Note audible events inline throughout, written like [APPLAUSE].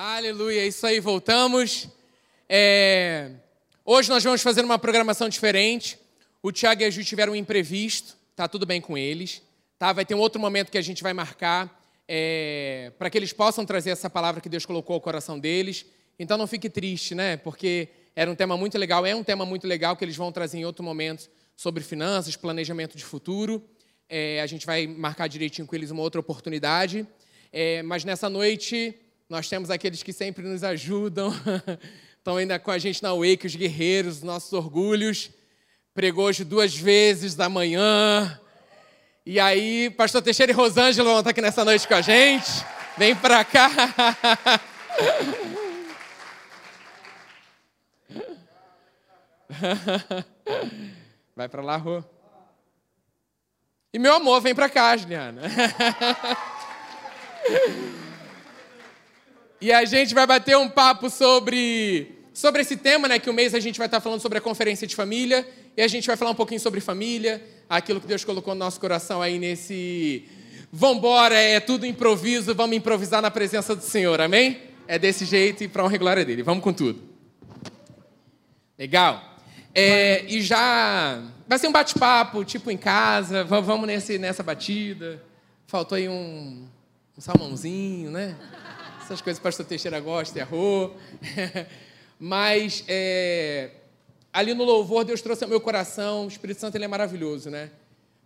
Aleluia, isso aí, voltamos. É... Hoje nós vamos fazer uma programação diferente. O Tiago e a Ju tiveram um imprevisto, tá tudo bem com eles. Tá? Vai ter um outro momento que a gente vai marcar é... para que eles possam trazer essa palavra que Deus colocou ao coração deles. Então não fique triste, né? Porque era um tema muito legal, é um tema muito legal que eles vão trazer em outro momento sobre finanças, planejamento de futuro. É... a gente vai marcar direitinho com eles uma outra oportunidade. É, mas nessa noite nós temos aqueles que sempre nos ajudam, [LAUGHS] estão ainda com a gente na Wake, os guerreiros, nossos orgulhos. Pregou hoje duas vezes da manhã. E aí, pastor Teixeira e Rosângela vão estar aqui nessa noite com a gente. Vem para cá. [LAUGHS] Vai para lá, Rô. E meu amor, vem para cá, Juliana. [LAUGHS] E a gente vai bater um papo sobre, sobre esse tema, né? Que o mês a gente vai estar falando sobre a conferência de família. E a gente vai falar um pouquinho sobre família, aquilo que Deus colocou no nosso coração aí nesse. Vambora, é tudo improviso, vamos improvisar na presença do Senhor, amém? É desse jeito e para honra e glória dele. Vamos com tudo. Legal. É, e já. Vai ser um bate-papo, tipo em casa, vamos nesse, nessa batida. Faltou aí um, um salmãozinho, né? Essas coisas que o pastor Teixeira gosta, errou. [LAUGHS] Mas é, ali no louvor, Deus trouxe ao meu coração, o Espírito Santo ele é maravilhoso, né?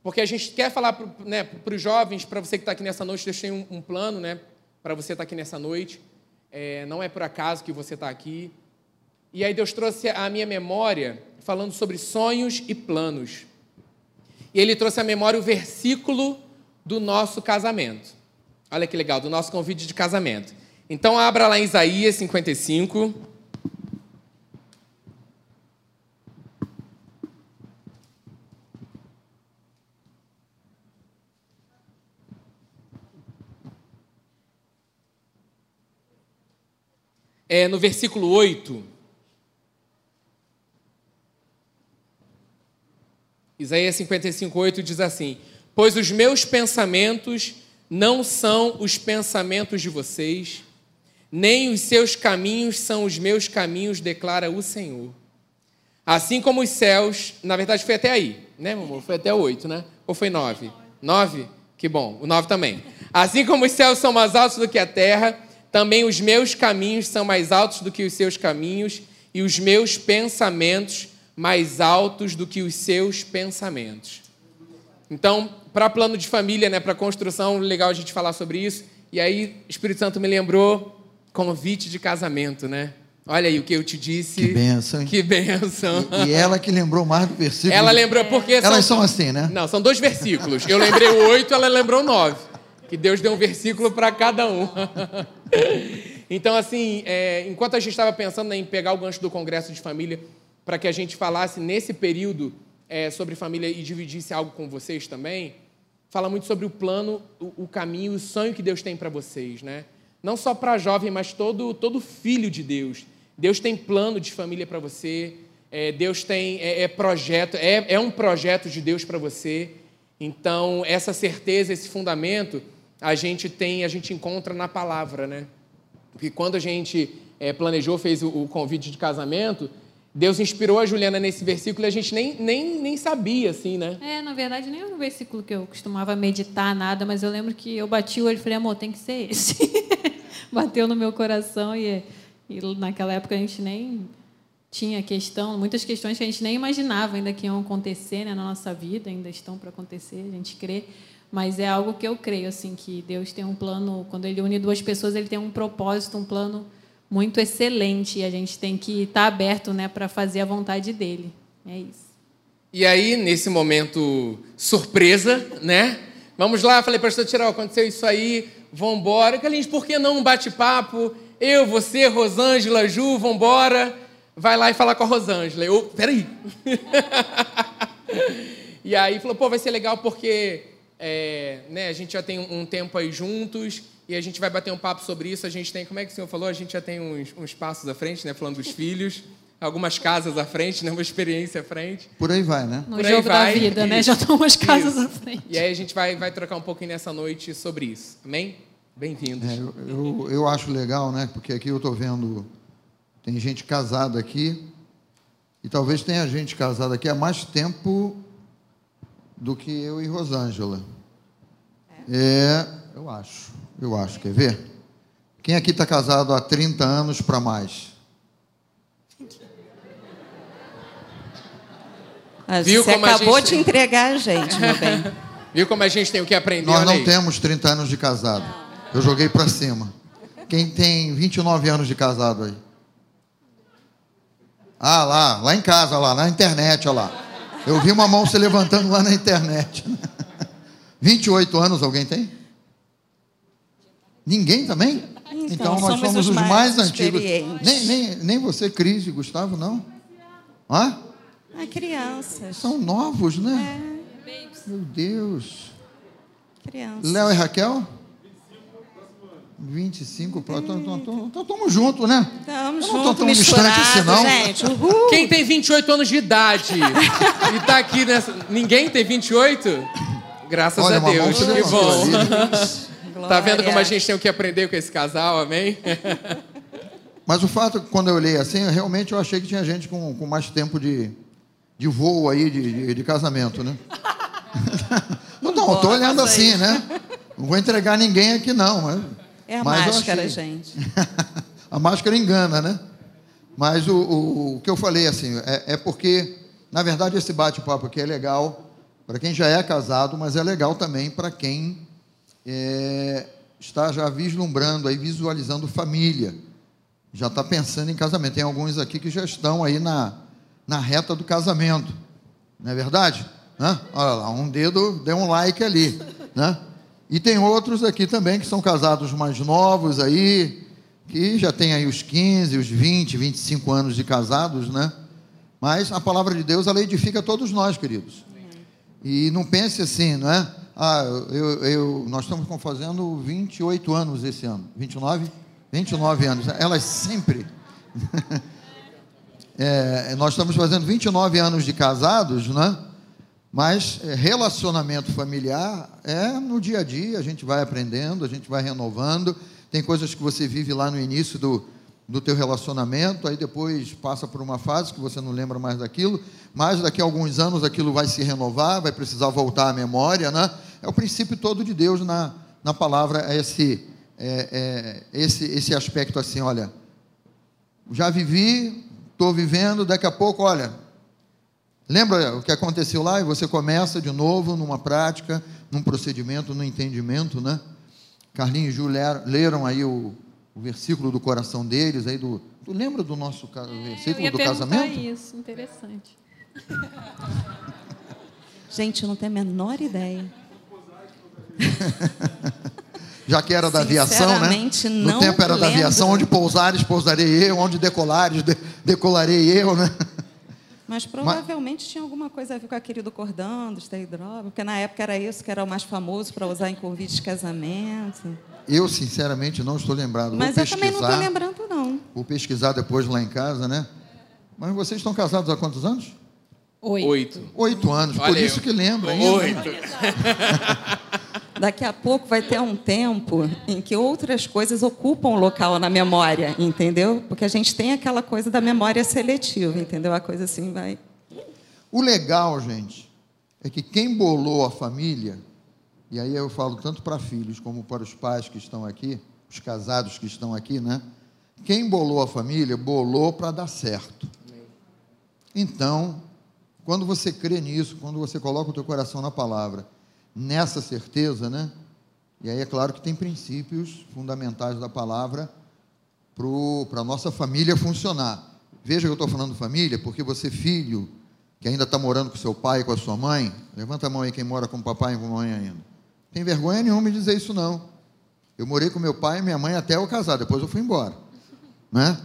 Porque a gente quer falar para né, os jovens, para você que está aqui nessa noite, Deus tem um, um plano, né? Para você estar tá aqui nessa noite. É, não é por acaso que você está aqui. E aí Deus trouxe a minha memória falando sobre sonhos e planos. E Ele trouxe à memória o versículo do nosso casamento. Olha que legal, do nosso convite de casamento. Então, abra lá em Isaías 55. É, no versículo 8. Isaías 55, 8 diz assim: Pois os meus pensamentos não são os pensamentos de vocês, nem os seus caminhos são os meus caminhos, declara o Senhor. Assim como os céus, na verdade foi até aí, né, meu amor? Foi até oito, né? Ou foi nove? Nove? Que bom, o nove também. Assim como os céus são mais altos do que a terra, também os meus caminhos são mais altos do que os seus caminhos, e os meus pensamentos mais altos do que os seus pensamentos. Então, para plano de família, né, para construção, legal a gente falar sobre isso. E aí, Espírito Santo me lembrou convite de casamento, né? Olha aí o que eu te disse. Que benção. Hein? Que benção. E, e, ela que lembrou mais do versículo. Ela lembrou porque. Elas são, são assim, né? Não, são dois versículos. Eu lembrei o oito, ela lembrou nove. Que Deus deu um versículo para cada um. [LAUGHS] então, assim, é, enquanto a gente estava pensando em pegar o gancho do Congresso de Família, para que a gente falasse nesse período é, sobre família e dividisse algo com vocês também, fala muito sobre o plano, o, o caminho, o sonho que Deus tem para vocês, né? Não só para jovem, mas todo, todo filho de Deus. Deus tem plano de família para você, é, Deus tem é, é projeto, é, é um projeto de Deus para você. Então, essa certeza, esse fundamento, a gente tem, a gente encontra na palavra, né? Porque quando a gente é, planejou, fez o, o, convite de casamento, Deus inspirou a Juliana nesse versículo e a gente nem, nem, nem sabia, assim, né? É, na verdade, nem era um versículo que eu costumava meditar, nada, mas eu lembro que eu bati o olho e falei, amor, tem que ser esse. [LAUGHS] [LAUGHS] Bateu no meu coração e, e naquela época a gente nem tinha questão, muitas questões que a gente nem imaginava ainda que iam acontecer né, na nossa vida, ainda estão para acontecer, a gente crê. Mas é algo que eu creio, assim, que Deus tem um plano, quando Ele une duas pessoas, Ele tem um propósito, um plano muito excelente e a gente tem que estar tá aberto né, para fazer a vontade dele. É isso. E aí, nesse momento surpresa, né? Vamos lá, falei, pastor Tirol, aconteceu isso aí, vambora. Galinhos, por que não um bate-papo? Eu, você, Rosângela, Ju, vambora. Vai lá e falar com a Rosângela. Eu, peraí. [LAUGHS] e aí falou, pô, vai ser legal porque é, né, a gente já tem um tempo aí juntos e a gente vai bater um papo sobre isso. A gente tem, como é que o senhor falou? A gente já tem uns, uns passos à frente, né? Falando dos filhos, algumas casas à frente, né? Uma experiência à frente. Por aí vai, né? No Por jogo vai. da vida, né? Já estão umas casas isso. à frente. E aí a gente vai, vai trocar um pouquinho nessa noite sobre isso. Amém? Bem-vindos. É, eu, eu, eu acho legal, né? Porque aqui eu estou vendo, tem gente casada aqui, e talvez tenha gente casada aqui há mais tempo do que eu e Rosângela. É, eu acho, eu acho. Quer ver? Quem aqui está casado há 30 anos para mais? Ah, Viu você como acabou gente... de entregar a gente, meu bem. [LAUGHS] Viu como a gente tem o que aprender? Nós não temos 30 anos de casado. Eu joguei para cima. Quem tem 29 anos de casado aí? Ah, lá, lá em casa, lá, na internet, olha lá. Eu vi uma mão se levantando lá na internet. [LAUGHS] 28 anos alguém tem? Ninguém também? Então, então nós somos, somos os mais, mais antigos. Nem, nem, nem você, Cris e Gustavo, não? Hã? Ah, crianças. São novos, né? É. Meu Deus. Crianças. Léo e Raquel? 25 para. Então estamos juntos, né? Estamos juntos, misturados, assim, não. gente. Uhul. Quem tem 28 anos de idade e está aqui nessa. Ninguém tem 28? Graças Olha, a Deus. Que bom. tá vendo como a gente tem o que aprender com esse casal, amém? Mas o fato, quando eu olhei assim, realmente eu achei que tinha gente com, com mais tempo de, de voo aí, de, de, de casamento, né? [LAUGHS] não, não, estou olhando assim, né? Não vou entregar ninguém aqui, não. Mas... É a Mas máscara, gente. [LAUGHS] a máscara engana, né? Mas o, o, o que eu falei, assim, é, é porque, na verdade, esse bate-papo aqui é legal para quem já é casado, mas é legal também para quem é, está já vislumbrando, aí, visualizando família. Já está pensando em casamento. Tem alguns aqui que já estão aí na, na reta do casamento. Não é verdade? Né? Olha lá, um dedo, deu um like ali. Né? E tem outros aqui também que são casados mais novos aí, que já tem aí os 15, os 20, 25 anos de casados, né? Mas a palavra de Deus, ela edifica todos nós, queridos. E não pense assim, não é? Ah, eu, eu, nós estamos fazendo 28 anos esse ano. 29? 29 anos. Elas sempre. [LAUGHS] é, nós estamos fazendo 29 anos de casados, né? Mas é, relacionamento familiar é no dia a dia, a gente vai aprendendo, a gente vai renovando. Tem coisas que você vive lá no início do, do teu relacionamento, aí depois passa por uma fase que você não lembra mais daquilo, mas daqui a alguns anos aquilo vai se renovar, vai precisar voltar à memória, né? É o princípio todo de Deus na, na palavra, é esse, é, é, esse, esse aspecto assim, olha, já vivi, estou vivendo, daqui a pouco, olha, Lembra o que aconteceu lá? E você começa de novo numa prática, num procedimento, num entendimento, né? Carlinhos e Ju leram aí o, o versículo do coração deles, aí do. Tu lembra do nosso é, versículo do casamento? isso, interessante. Gente, eu não tenho a menor ideia. [LAUGHS] Já que era da aviação, né? No tempo era lembro. da aviação, onde pousares, pousarei eu, onde decolares, de, decolarei eu, né? Mas provavelmente Mas... tinha alguma coisa a ver com aquele do cordão, do stay drop, porque na época era isso que era o mais famoso para usar em convite de casamento. Eu, sinceramente, não estou lembrado. Mas Vou eu também não estou lembrando, não. Vou pesquisar depois lá em casa, né? Mas vocês estão casados há quantos anos? Oito. Oito, Oito anos, Olha por isso que lembra ainda. Oito. [LAUGHS] Daqui a pouco vai ter um tempo em que outras coisas ocupam o local na memória, entendeu? Porque a gente tem aquela coisa da memória seletiva, entendeu? A coisa assim vai. O legal, gente, é que quem bolou a família, e aí eu falo tanto para filhos como para os pais que estão aqui, os casados que estão aqui, né? Quem bolou a família, bolou para dar certo. Então, quando você crê nisso, quando você coloca o teu coração na palavra, nessa certeza, né? E aí é claro que tem princípios fundamentais da palavra para a nossa família funcionar. Veja que eu estou falando família, porque você, filho, que ainda está morando com seu pai com a sua mãe, levanta a mão aí quem mora com o papai e com a mãe ainda. Tem vergonha nenhuma de dizer isso, não. Eu morei com meu pai e minha mãe até eu casar, depois eu fui embora. Né?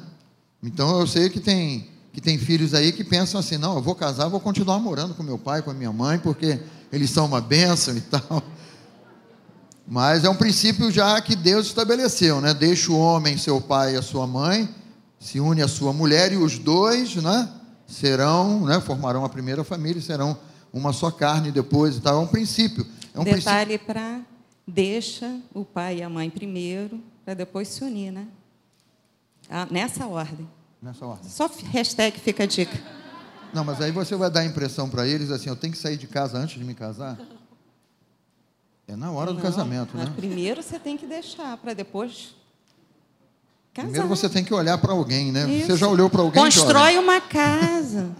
Então eu sei que tem, que tem filhos aí que pensam assim: não, eu vou casar, vou continuar morando com meu pai, com a minha mãe, porque eles são uma bênção e tal. Mas é um princípio já que Deus estabeleceu, né? Deixa o homem, seu pai e a sua mãe, se une à sua mulher e os dois, né? Serão, né? Formarão a primeira família, serão uma só carne depois e tal. É um princípio. É um Detalhe para deixa o pai e a mãe primeiro, para depois se unir, né? Ah, nessa ordem. Nessa ordem. Só hashtag fica a dica. Não, mas aí você vai dar a impressão para eles assim, eu tenho que sair de casa antes de me casar? É na hora do Não, casamento, mas né? Primeiro você tem que deixar, para depois casar. Primeiro você tem que olhar para alguém, né? Isso. Você já olhou para alguém? Constrói uma casa.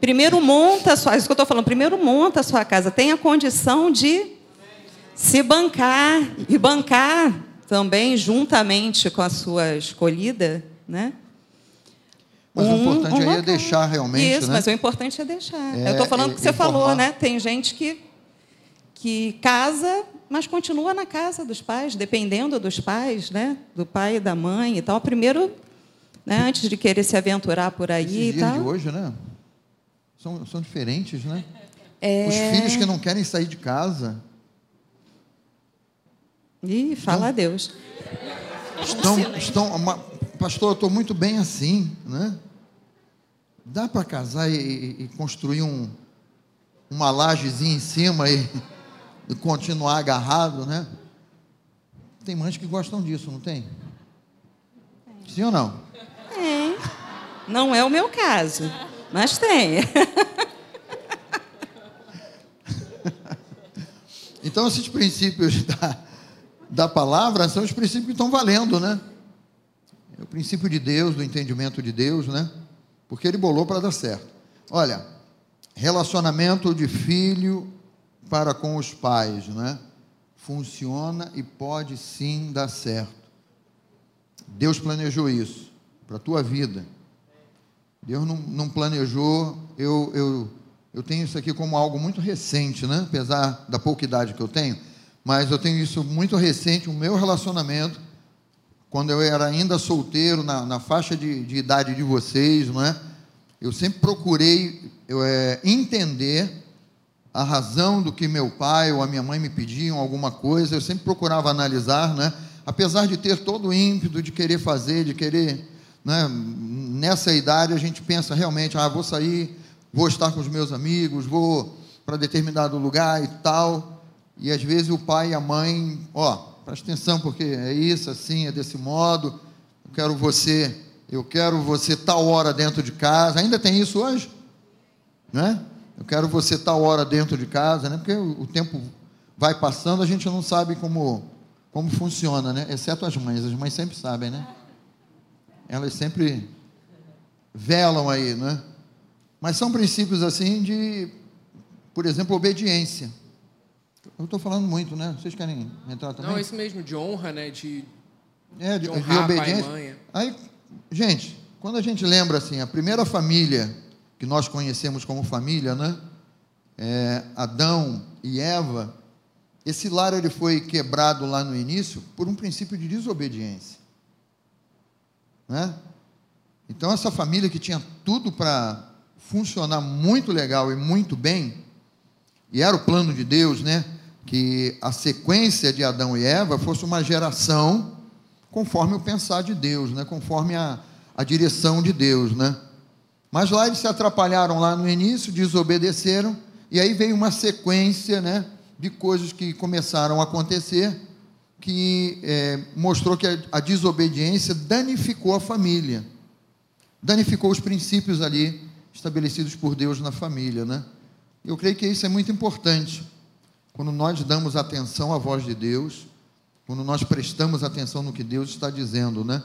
Primeiro monta a sua, isso que eu estou falando, primeiro monta a sua casa, tenha condição de se bancar e bancar também juntamente com a sua escolhida, né? Mas o Um- importante um aí é local. deixar realmente, Isso, né? mas o importante é deixar. É, eu estou falando é que você informar. falou, né? Tem gente que que casa, mas continua na casa dos pais, dependendo dos pais, né? Do pai e da mãe e tal. Primeiro, né? Antes de querer se aventurar por aí Esses e dias tal. de hoje, né? São, são diferentes, né? É. Os filhos que não querem sair de casa Ih, fala a Deus. estão, estão pastor, eu estou muito bem assim, né? Dá para casar e, e- construir um, uma lajezinha em cima e, e [LAUGHS] continuar agarrado, né? Tem mães que gostam disso, não tem? Sim ou não? Tem. Não é o meu caso, mas tem. [LAUGHS] Então, esses princípios [LAUGHS] da, da palavra são os princípios que estão valendo, né? É o princípio de Deus, do entendimento de Deus, né? Porque ele bolou para dar certo. Olha, relacionamento de filho para com os pais, né? Funciona e pode sim dar certo. Deus planejou isso para a tua vida. Deus não, não planejou, eu, eu, eu tenho isso aqui como algo muito recente, né? apesar da pouca idade que eu tenho, mas eu tenho isso muito recente, o meu relacionamento, quando eu era ainda solteiro, na, na faixa de, de idade de vocês, não é? eu sempre procurei eu, é, entender a razão do que meu pai ou a minha mãe me pediam, alguma coisa, eu sempre procurava analisar, né? apesar de ter todo o ímpeto de querer fazer, de querer. Né? Nessa idade a gente pensa realmente, ah, vou sair, vou estar com os meus amigos, vou para determinado lugar e tal. E às vezes o pai e a mãe, ó, presta atenção, porque é isso, assim, é desse modo, eu quero você, eu quero você tal hora dentro de casa. Ainda tem isso hoje? Né? Eu quero você tal hora dentro de casa, né? Porque o, o tempo vai passando, a gente não sabe como, como funciona, né? Exceto as mães, as mães sempre sabem, né? Elas sempre velam aí, né? Mas são princípios assim de, por exemplo, obediência. Eu estou falando muito, né? Vocês querem entrar também? Não, é isso mesmo, de honra, né? De, É, de, de de pai e obediência. mãe. Aí, gente, quando a gente lembra assim, a primeira família que nós conhecemos como família, né? É, Adão e Eva, esse lar ele foi quebrado lá no início por um princípio de desobediência, né? Então essa família que tinha tudo para funcionar muito legal e muito bem, e era o plano de Deus, né? Que a sequência de Adão e Eva fosse uma geração conforme o pensar de Deus, né? Conforme a, a direção de Deus, né? Mas lá eles se atrapalharam lá no início, desobedeceram, e aí veio uma sequência, né? De coisas que começaram a acontecer, que é, mostrou que a, a desobediência danificou a família, danificou os princípios ali estabelecidos por Deus na família, né? Eu creio que isso é muito importante. Quando nós damos atenção à voz de Deus, quando nós prestamos atenção no que Deus está dizendo, né?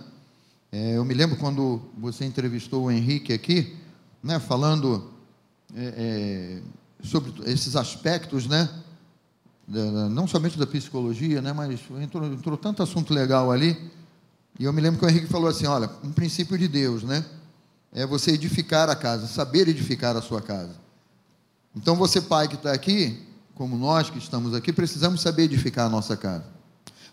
É, eu me lembro quando você entrevistou o Henrique aqui, né? Falando é, é, sobre esses aspectos, né? Não somente da psicologia, né? Mas entrou, entrou tanto assunto legal ali. E eu me lembro que o Henrique falou assim: olha, um princípio de Deus, né? É você edificar a casa, saber edificar a sua casa. Então, você, pai que está aqui, como nós que estamos aqui, precisamos saber edificar a nossa casa.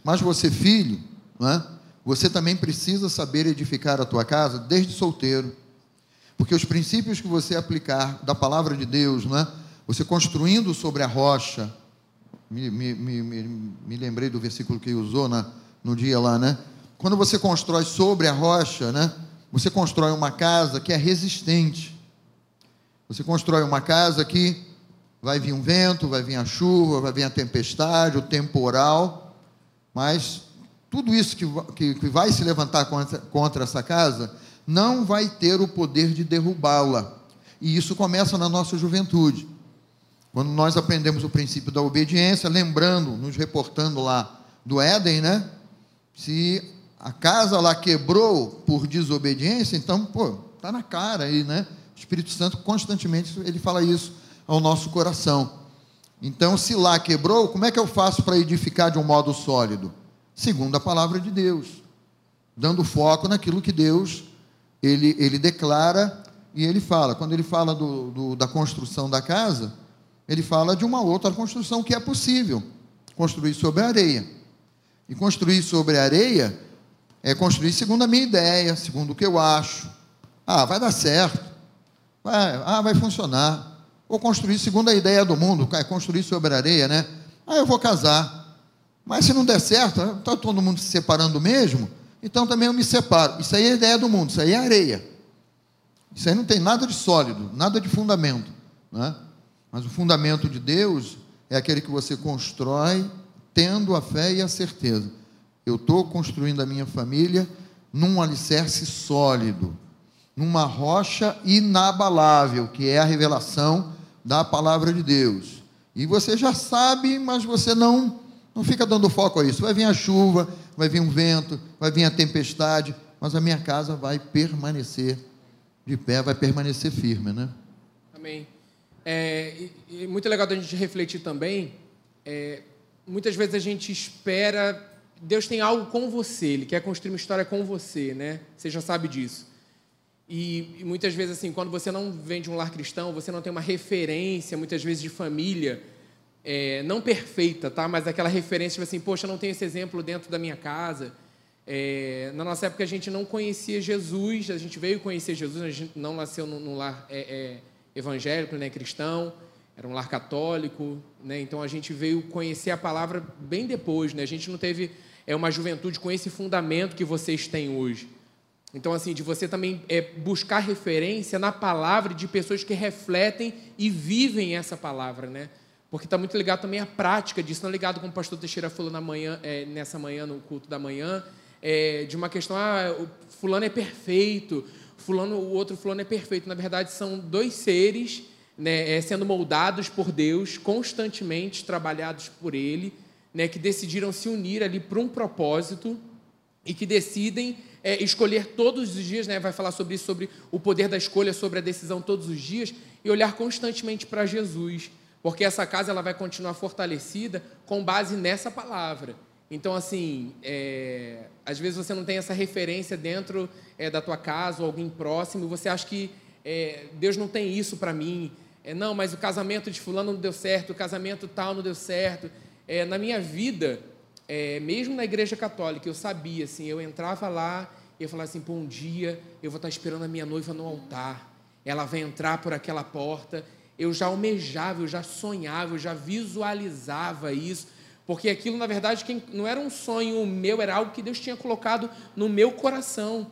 Mas você, filho, não é? você também precisa saber edificar a tua casa desde solteiro. Porque os princípios que você aplicar da palavra de Deus, não é? você construindo sobre a rocha, me, me, me, me- lembrei do versículo que usou na, no dia lá, né? Quando você constrói sobre a rocha, né? Você constrói uma casa que é resistente. Você constrói uma casa que Vai vir um vento, vai vir a chuva, vai vir a tempestade, o temporal, mas tudo isso que, que, que vai se levantar contra, contra essa casa não vai ter o poder de derrubá-la. E isso começa na nossa juventude. Quando nós aprendemos o princípio da obediência, lembrando, nos reportando lá do Éden, né? Se a casa lá quebrou por desobediência, então, pô, tá na cara aí, né? O Espírito Santo constantemente ele fala isso ao nosso coração. Então, se lá quebrou, como é que eu faço para edificar de um modo sólido? Segundo a palavra de Deus, dando foco naquilo que Deus ele, ele declara e ele fala. Quando ele fala do, do, da construção da casa, ele fala de uma outra construção que é possível construir sobre a areia. E construir sobre a areia é construir segundo a minha ideia, segundo o que eu acho. Ah, vai dar certo. Vai, ah, vai funcionar. Ou construir segundo a ideia do mundo, é construir sobre areia, né? Ah, eu vou casar. Mas se não der certo, está todo mundo se separando mesmo, então também eu me separo. Isso aí é ideia do mundo, isso aí é areia. Isso aí não tem nada de sólido, nada de fundamento. Né? Mas o fundamento de Deus é aquele que você constrói tendo a fé e a certeza. Eu estou construindo a minha família num alicerce sólido, numa rocha inabalável, que é a revelação da palavra de Deus. E você já sabe, mas você não não fica dando foco a isso. Vai vir a chuva, vai vir um vento, vai vir a tempestade, mas a minha casa vai permanecer de pé, vai permanecer firme, né? Amém. É, e, e muito legal da gente refletir também. É, muitas vezes a gente espera. Deus tem algo com você, Ele quer construir uma história com você, né? Você já sabe disso. E, e, muitas vezes, assim, quando você não vem de um lar cristão, você não tem uma referência, muitas vezes, de família, é, não perfeita, tá? Mas aquela referência, tipo assim, poxa, não tenho esse exemplo dentro da minha casa. É, na nossa época, a gente não conhecia Jesus, a gente veio conhecer Jesus, a gente não nasceu num, num lar é, é evangélico, né, cristão, era um lar católico, né? Então a gente veio conhecer a palavra bem depois, né? A gente não teve é uma juventude com esse fundamento que vocês têm hoje. Então, assim, de você também é, buscar referência na palavra de pessoas que refletem e vivem essa palavra, né? Porque está muito ligado também à prática disso, não ligado como o pastor Teixeira falou na manhã, é, nessa manhã, no culto da manhã, é, de uma questão, ah, fulano é perfeito, fulano, o outro fulano é perfeito. Na verdade, são dois seres né, é, sendo moldados por Deus, constantemente trabalhados por Ele, né, que decidiram se unir ali para um propósito e que decidem é, escolher todos os dias, né, vai falar sobre isso, sobre o poder da escolha, sobre a decisão todos os dias, e olhar constantemente para Jesus, porque essa casa ela vai continuar fortalecida com base nessa palavra. Então, assim, é, às vezes você não tem essa referência dentro é, da tua casa ou alguém próximo, e você acha que é, Deus não tem isso para mim. É, não, mas o casamento de fulano não deu certo, o casamento tal não deu certo. É, na minha vida, é, mesmo na igreja católica, eu sabia, assim, eu entrava lá eu falava assim, um dia eu vou estar esperando a minha noiva no altar. Ela vai entrar por aquela porta. Eu já almejava, eu já sonhava, eu já visualizava isso. Porque aquilo, na verdade, não era um sonho meu, era algo que Deus tinha colocado no meu coração.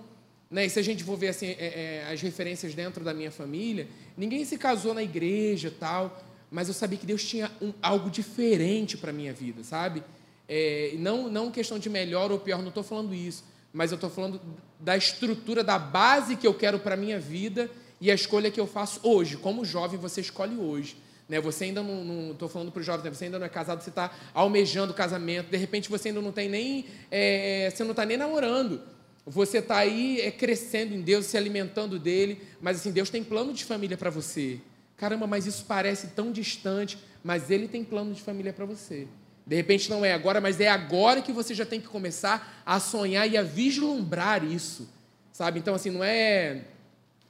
Né? E se a gente for ver assim, é, é, as referências dentro da minha família, ninguém se casou na igreja tal, mas eu sabia que Deus tinha um, algo diferente para a minha vida, sabe? É, não, não questão de melhor ou pior, não estou falando isso, mas eu estou falando da estrutura, da base que eu quero para a minha vida e a escolha que eu faço hoje. Como jovem, você escolhe hoje. Né? Você ainda não. Estou falando para os jovens, né? você ainda não é casado, você está almejando casamento, de repente você ainda não tem nem. É, você não está nem namorando. Você está aí é, crescendo em Deus, se alimentando dele, mas assim, Deus tem plano de família para você. Caramba, mas isso parece tão distante, mas ele tem plano de família para você. De repente não é agora, mas é agora que você já tem que começar a sonhar e a vislumbrar isso. Sabe? Então, assim, não é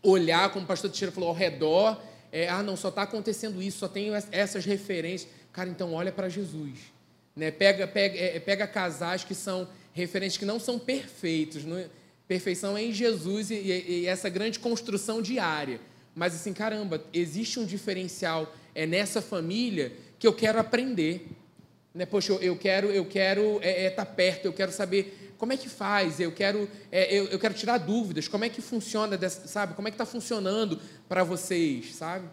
olhar, como o pastor Teixeira falou, ao redor, é, ah, não, só está acontecendo isso, só tenho essas referências. Cara, então olha para Jesus. Né? Pega, pega, é, pega casais que são referentes, que não são perfeitos. Não, é? perfeição é em Jesus e, e, e essa grande construção diária. Mas assim, caramba, existe um diferencial é nessa família que eu quero aprender. Né? Poxa, eu, eu quero eu quero estar é, é, tá perto, eu quero saber como é que faz, eu quero, é, eu, eu, quero tirar dúvidas, como é que funciona, dessa, sabe? Como é que está funcionando para vocês, sabe?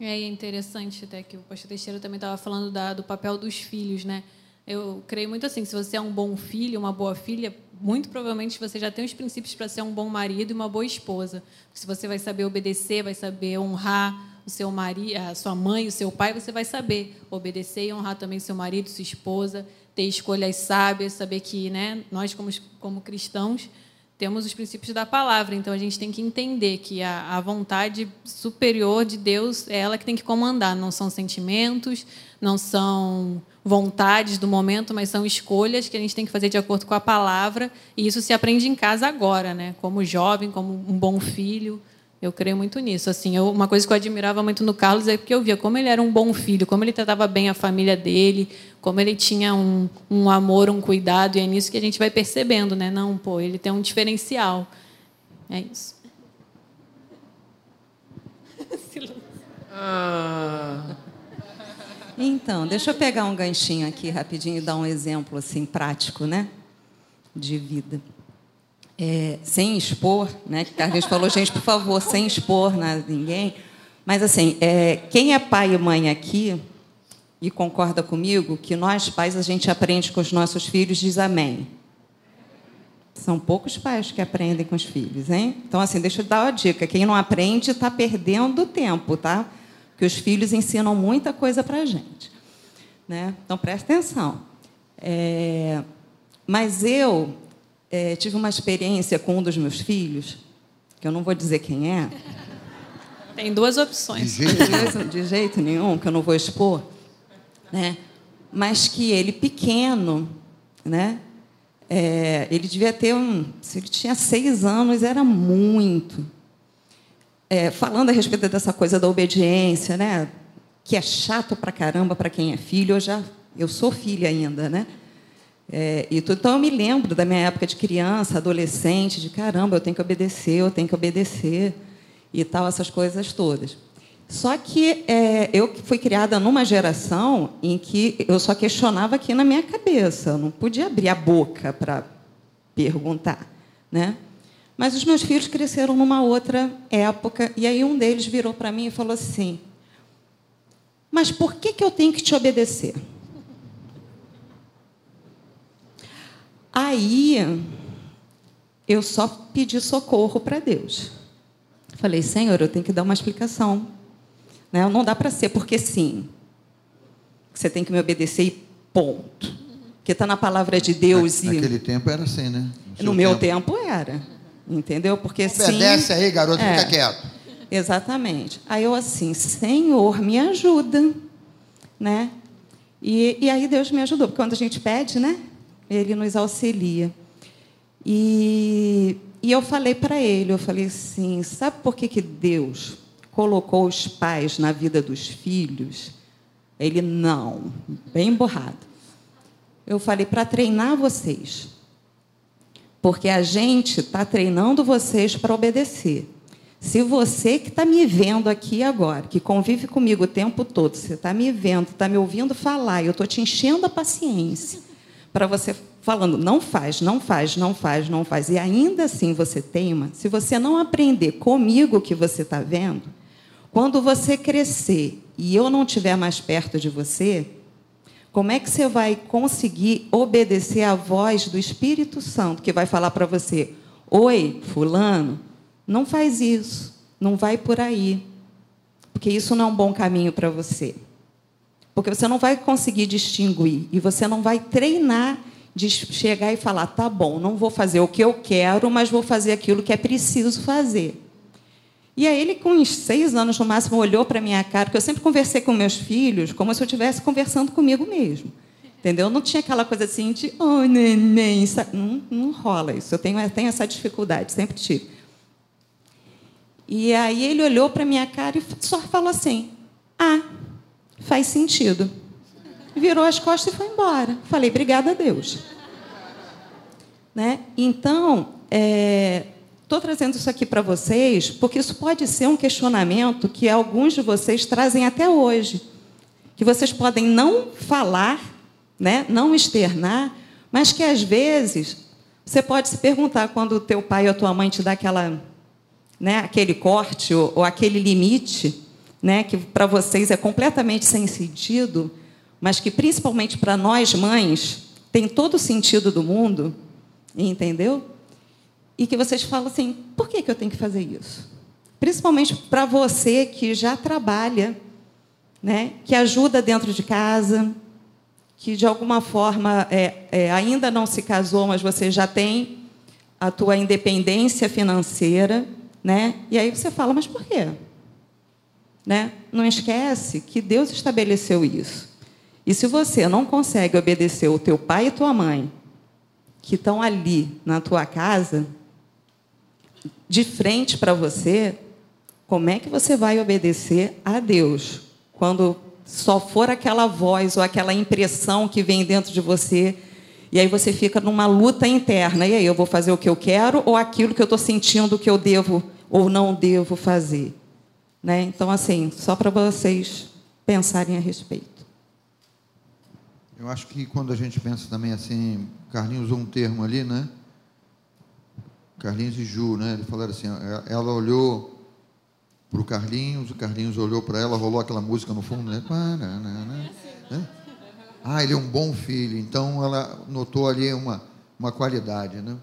É interessante até que o pastor Teixeira também estava falando da, do papel dos filhos, né? Eu creio muito assim, se você é um bom filho, uma boa filha, muito provavelmente você já tem os princípios para ser um bom marido e uma boa esposa. Se você vai saber obedecer, vai saber honrar o seu marido, a sua mãe, o seu pai, você vai saber. Obedecer e honrar também seu marido, sua esposa, ter escolhas sábias, saber que, né, nós como como cristãos temos os princípios da palavra, então a gente tem que entender que a, a, vontade superior de Deus é ela que tem que comandar, não são sentimentos, não são vontades do momento, mas são escolhas que a gente tem que fazer de acordo com a palavra, e isso se aprende em casa agora, né? Como jovem, como um bom filho, eu creio muito nisso. Assim, eu, uma coisa que eu admirava muito no Carlos é porque eu via como ele era um bom filho, como ele tratava bem a família dele, como ele tinha um, um amor, um cuidado, e é nisso que a gente vai percebendo, né? Não, pô, ele tem um diferencial. É isso. [LAUGHS] Ah. Então, deixa eu pegar um ganchinho aqui rapidinho e dar um exemplo assim prático, né, de vida é, sem expor, né? Que Carlinhos falou, gente, por favor, sem expor nada, ninguém. Mas assim, é, quem é pai e mãe aqui e concorda comigo que nós pais a gente aprende com os nossos filhos, diz amém. São poucos pais que aprendem com os filhos, hein? Então assim, deixa eu dar uma dica. Quem não aprende está perdendo tempo, tá? Porque os filhos ensinam muita coisa para a gente, né? Então presta atenção. É, mas eu é, tive uma experiência com um dos meus filhos, que eu não vou dizer quem é. Tem duas opções. De jeito nenhum, de jeito nenhum que eu não vou expor, né? Mas que ele pequeno, né? É, ele devia ter um, se ele tinha seis anos, era muito. É, falando a respeito dessa coisa da obediência, né? Que é chato pra caramba para quem é filho. Eu já, eu sou filha ainda, né? É, e. Então, eu me lembro da minha época de criança, adolescente, de caramba, eu tenho que obedecer, eu tenho que obedecer, e tal, essas coisas todas. Só que é, eu fui criada numa geração em que eu só questionava aqui na minha cabeça, eu não podia abrir a boca para perguntar. Né? Mas os meus filhos cresceram numa outra época, e aí um deles virou para mim e falou assim: Mas por que, que eu tenho que te obedecer? Aí eu só pedi socorro para Deus. Falei, Senhor, eu tenho que dar uma explicação. Né? Não dá para ser porque sim. Você tem que me obedecer e ponto. Porque está na palavra de Deus. Na, e... Naquele tempo era assim, né? No, no meu tempo. tempo. era. Entendeu? Porque Obedece sim, aí, garoto, é, fica quieto. Exatamente. Aí eu assim, Senhor, me ajuda. Né? E, e aí Deus me ajudou. Porque quando a gente pede, né? Ele nos auxilia. E, e eu falei para ele, eu falei assim, sabe por que, que Deus colocou os pais na vida dos filhos? Ele, não, bem borrado. Eu falei, para treinar vocês. Porque a gente está treinando vocês para obedecer. Se você que está me vendo aqui agora, que convive comigo o tempo todo, você está me vendo, está me ouvindo falar, eu estou te enchendo a paciência, para você falando, não faz, não faz, não faz, não faz, e ainda assim você teima, se você não aprender comigo o que você está vendo, quando você crescer e eu não estiver mais perto de você, como é que você vai conseguir obedecer à voz do Espírito Santo que vai falar para você: Oi, Fulano, não faz isso, não vai por aí, porque isso não é um bom caminho para você. Porque você não vai conseguir distinguir e você não vai treinar de chegar e falar: tá bom, não vou fazer o que eu quero, mas vou fazer aquilo que é preciso fazer. E aí ele, com uns seis anos no máximo, olhou para minha cara, porque eu sempre conversei com meus filhos como se eu estivesse conversando comigo mesmo. Entendeu? Não tinha aquela coisa assim de, oh, neném, não, não rola isso. Eu tenho, eu tenho essa dificuldade, sempre tive. E aí ele olhou para minha cara e só falou assim: ah, faz sentido. Virou as costas e foi embora. Falei, obrigada a Deus. Né? Então, estou é, trazendo isso aqui para vocês, porque isso pode ser um questionamento que alguns de vocês trazem até hoje. Que vocês podem não falar, né? não externar, mas que às vezes você pode se perguntar quando o teu pai ou a tua mãe te dá aquela, né, aquele corte ou, ou aquele limite né, que para vocês é completamente sem sentido, mas que principalmente para nós mães tem todo o sentido do mundo, entendeu? E que vocês falam assim: por que, que eu tenho que fazer isso? Principalmente para você que já trabalha, né, que ajuda dentro de casa, que de alguma forma é, é, ainda não se casou, mas você já tem a tua independência financeira, né? E aí você fala, mas por quê? Né? Não esquece que Deus estabeleceu isso. E se você não consegue obedecer o teu pai e tua mãe, que estão ali na tua casa, de frente para você, como é que você vai obedecer a Deus quando só for aquela voz ou aquela impressão que vem dentro de você e aí você fica numa luta interna. E aí, eu vou fazer o que eu quero ou aquilo que eu estou sentindo que eu devo ou não devo fazer? Né? Então, assim, só para vocês pensarem a respeito. Eu acho que quando a gente pensa também assim, Carlinhos usou um termo ali, né? Carlinhos e Ju, né? Ele falaram assim, ela olhou para o Carlinhos, o Carlinhos olhou para ela, rolou aquela música no fundo, né? né? Ah, ele é um bom filho. Então ela notou ali uma, uma qualidade, né?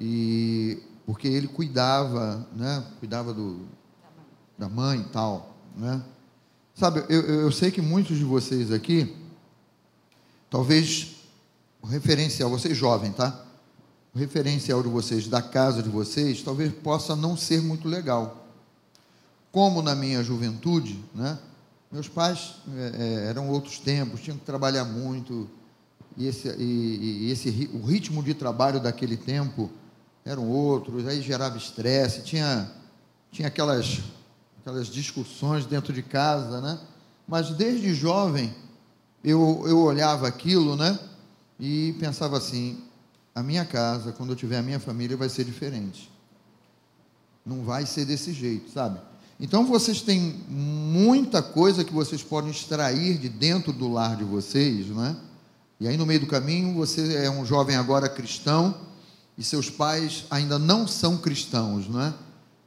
E porque ele cuidava, né? Cuidava do, da mãe e tal, né? Sabe, eu, eu sei que muitos de vocês aqui, talvez o referencial, vocês jovens, tá? O referencial de vocês, da casa de vocês, talvez possa não ser muito legal. Como na minha juventude, né? Meus pais é, é, eram outros tempos, tinham que trabalhar muito, e esse, e, e esse, o ritmo de trabalho daquele tempo eram outros, aí gerava estresse, tinha, tinha aquelas, aquelas discussões dentro de casa, né? Mas desde jovem eu, eu olhava aquilo, né? E pensava assim: a minha casa, quando eu tiver a minha família, vai ser diferente. Não vai ser desse jeito, sabe? Então vocês têm muita coisa que vocês podem extrair de dentro do lar de vocês, não é? E aí no meio do caminho você é um jovem agora cristão e seus pais ainda não são cristãos, não é?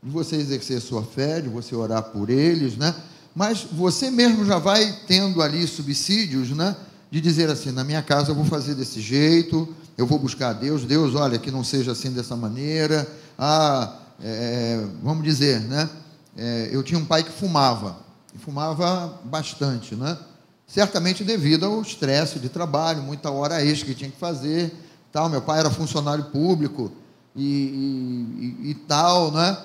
De você exercer sua fé, de você orar por eles, né? Mas você mesmo já vai tendo ali subsídios, né? De dizer assim, na minha casa eu vou fazer desse jeito, eu vou buscar a Deus, Deus, olha, que não seja assim dessa maneira. Ah, é, vamos dizer, né? é, eu tinha um pai que fumava, e fumava bastante, né? Certamente devido ao estresse de trabalho, muita hora extra que tinha que fazer, tal. Meu pai era funcionário público e, e, e tal, né?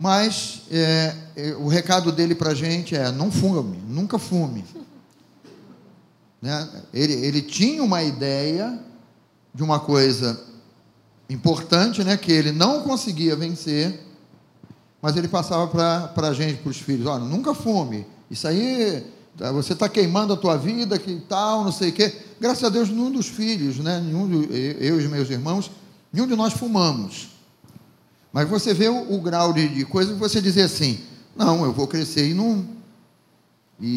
Mas é, é, o recado dele para a gente é: não fume, nunca fume. Né? Ele, ele tinha uma ideia de uma coisa importante, né? Que ele não conseguia vencer mas ele passava para a gente, para os filhos, olha, nunca fume, isso aí, tá, você está queimando a tua vida, que tal, não sei o quê. Graças a Deus, nenhum dos filhos, né, nenhum eu e meus irmãos, nenhum de nós fumamos. Mas você vê o, o grau de, de, coisa que você dizer assim, não, eu vou crescer e não, e,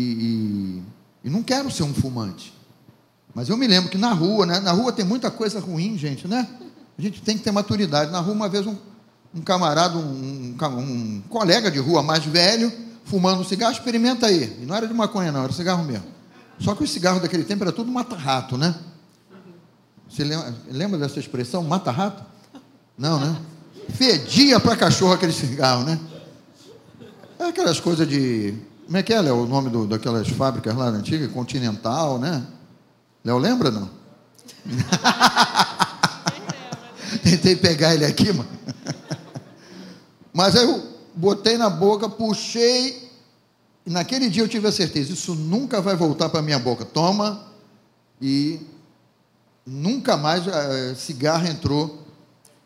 e, e não quero ser um fumante. Mas eu me lembro que na rua, né, na rua tem muita coisa ruim, gente, né? A gente tem que ter maturidade. Na rua, uma vez, um, um camarada, um, um, um, colega de rua mais velho, fumando um cigarro, experimenta aí. E não era de maconha, não, era cigarro mesmo. Só que o cigarro daquele tempo era tudo mata-rato, né? Você lembra, lembra dessa expressão, mata-rato? Não, né? Fedia para cachorro aquele cigarro, né? É aquelas coisas de. Como é que é, Léo, o nome do, daquelas fábricas lá antigas? Continental, né? Léo lembra, não? [LAUGHS] Tentei pegar ele aqui, mano. Mas aí eu botei na boca, puxei, e naquele dia eu tive a certeza, isso nunca vai voltar para minha boca. Toma, e nunca mais uh, cigarro entrou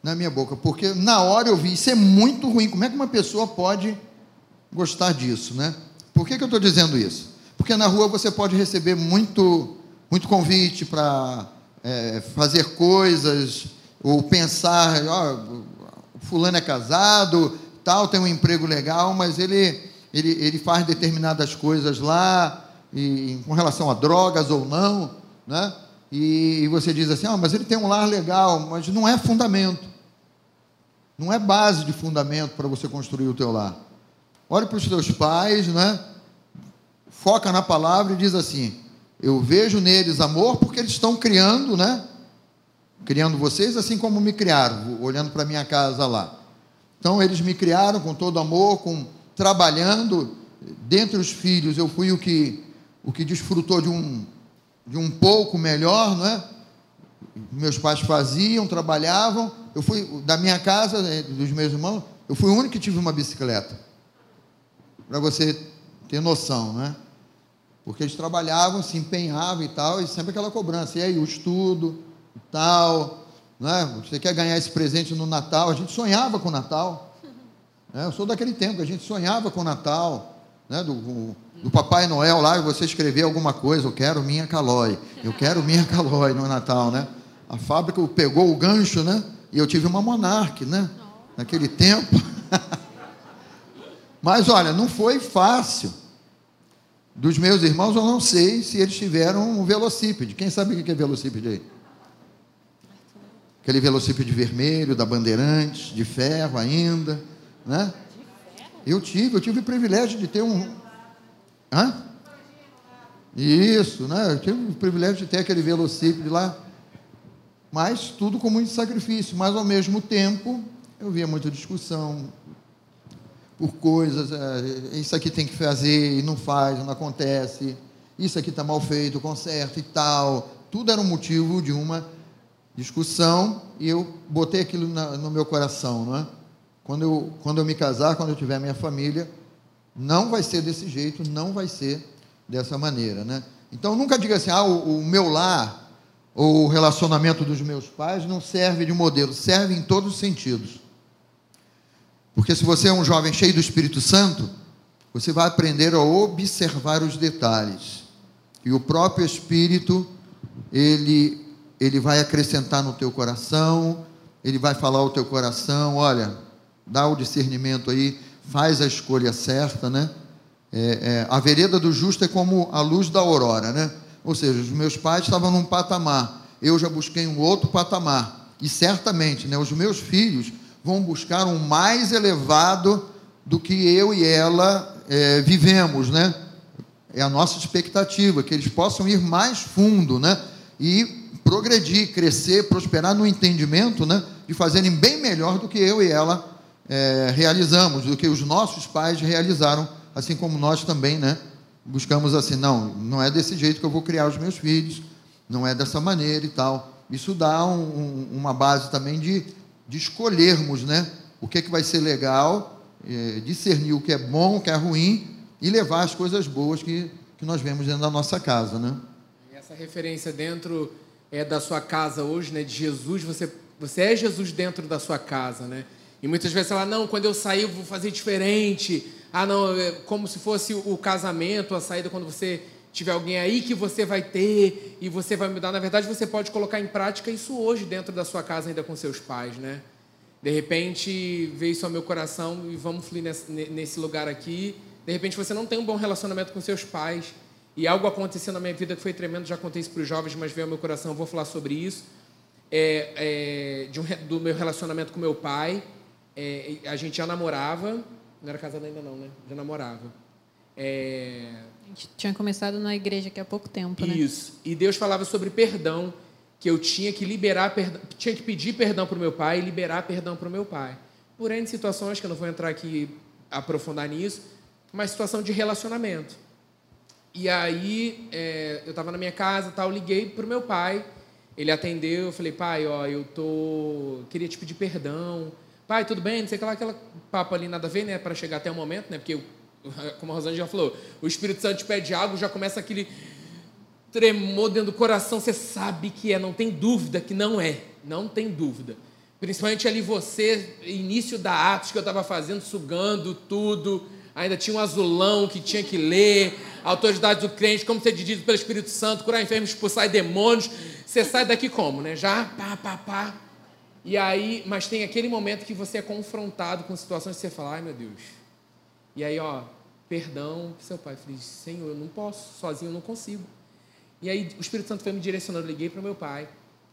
na minha boca, porque na hora eu vi, isso é muito ruim. Como é que uma pessoa pode gostar disso, né? Por que, que eu estou dizendo isso? Porque na rua você pode receber muito, muito convite para é, fazer coisas, ou pensar, ó, fulano é casado, tal, tem um emprego legal, mas ele, ele, ele faz determinadas coisas lá, e, com relação a drogas ou não, né? E, você diz assim, ah, mas ele tem um lar legal, mas não é fundamento. Não é base de fundamento para você construir o teu lar. Olhe para os teus pais, né? Foca na palavra e diz assim: Eu vejo neles amor porque eles estão criando, né? Criando vocês assim como me criaram, olhando para minha casa lá. Então eles me criaram com todo amor, com trabalhando dentre os filhos. Eu fui o que o que desfrutou de um de um pouco melhor, não é? Meus pais faziam, trabalhavam. Eu fui da minha casa, né, dos meus irmãos, eu fui o único que tive uma bicicleta. Para você ter noção, né? Porque eles trabalhavam, se empenhavam e tal, e sempre aquela cobrança. E aí, o estudo e tal, né? Você quer ganhar esse presente no Natal? A gente sonhava com o Natal. [LAUGHS] Né? Eu sou daquele tempo, a gente sonhava com o Natal, né? Do, do Papai Noel lá, e você escrever alguma coisa, eu quero minha calói, eu quero minha [LAUGHS] calói no Natal, né? A fábrica pegou o gancho, né? E eu tive uma Monarch, né? Naquele tempo. [LAUGHS] Mas olha, não foi fácil. Dos meus irmãos, eu não sei se eles tiveram um velocípede. Quem sabe o que é velocípede aí? Aquele velocípede vermelho, da Bandeirantes, de ferro ainda, né? Eu tive, eu tive o privilégio de ter um. Hã? Isso, né? Eu tive o privilégio de ter aquele velocípede lá. Mas tudo com muito sacrifício. Mas ao mesmo tempo, eu via muita discussão, por coisas, é, isso aqui tem que fazer e não faz, não acontece, isso aqui está mal feito, conserta e tal. Tudo era um motivo de uma discussão e eu botei aquilo na, no meu coração, não é? Quando eu, quando eu me casar, quando eu tiver minha família, não vai ser desse jeito, não vai ser dessa maneira, né? Então nunca diga assim, ah, o, o meu lar ou o relacionamento dos meus pais não serve de modelo, serve em todos os sentidos. Porque se você é um jovem cheio do Espírito Santo, você vai aprender a observar os detalhes. E o próprio Espírito, ele, ele vai acrescentar no teu coração, ele vai falar ao teu coração, olha, dá o discernimento aí, faz a escolha certa, né? É, é, a vereda do justo é como a luz da aurora, né? Ou seja, os meus pais estavam num patamar, eu já busquei um outro patamar. E certamente, né, os meus filhos vão buscar um mais elevado do que eu e ela é, vivemos, né? É a nossa expectativa, que eles possam ir mais fundo, né? E progredir, crescer, prosperar no entendimento, né? De fazerem bem melhor do que eu e ela é, realizamos, do que os nossos pais realizaram, assim como nós também, né? Buscamos assim, não, não é desse jeito que eu vou criar os meus filhos, não é dessa maneira e tal. Isso dá um, um, uma base também de de escolhermos né, o que, é que vai ser legal, é, discernir o que é bom, o que é ruim e levar as coisas boas que, que nós vemos dentro da nossa casa. Né? E essa referência dentro é, da sua casa hoje, né, de Jesus, você, você é Jesus dentro da sua casa. Né? E muitas vezes fala, não, quando eu sair eu vou fazer diferente. Ah, não, é como se fosse o casamento, a saída quando você tiver alguém aí que você vai ter e você vai mudar. Na verdade, você pode colocar em prática isso hoje dentro da sua casa, ainda com seus pais, né? De repente, veio isso ao meu coração e vamos fluir nesse, nesse lugar aqui. De repente, você não tem um bom relacionamento com seus pais e algo aconteceu na minha vida que foi tremendo. Já contei isso para os jovens, mas veio ao meu coração, eu vou falar sobre isso. É, é, de um, do meu relacionamento com meu pai. É, a gente já namorava, não era casado ainda não, né? Já namorava. É, a gente tinha começado na igreja aqui há pouco tempo, né? Isso. E Deus falava sobre perdão, que eu tinha que liberar, perdão, tinha que pedir perdão para o meu pai e liberar perdão para o meu pai. Por N situações, que eu não vou entrar aqui aprofundar nisso, mas situação de relacionamento. E aí, é, eu estava na minha casa, tal, liguei para o meu pai, ele atendeu, eu falei, pai, ó, eu tô, queria te pedir perdão. Pai, tudo bem? Não sei o que lá, aquela papo ali nada a ver, né, para chegar até o momento, né, porque [LAUGHS] como a Rosane já falou, o Espírito Santo te pede algo, já começa aquele tremor dentro do coração, você sabe que é, não tem dúvida que não é, não tem dúvida. Principalmente ali você, início da Atos que eu estava fazendo, sugando tudo, ainda tinha um azulão que tinha que ler, autoridade do crente, como ser dirigido pelo Espírito Santo, curar enfermos, expulsar demônios. Você sai daqui como, né? Já, pá, pá, pá. E aí, mas tem aquele momento que você é confrontado com situações que você fala, ai meu Deus. E aí, ó, perdão seu pai. Eu falei, Senhor, eu não posso, sozinho eu não consigo. E aí o Espírito Santo foi me direcionando, eu liguei para o meu pai,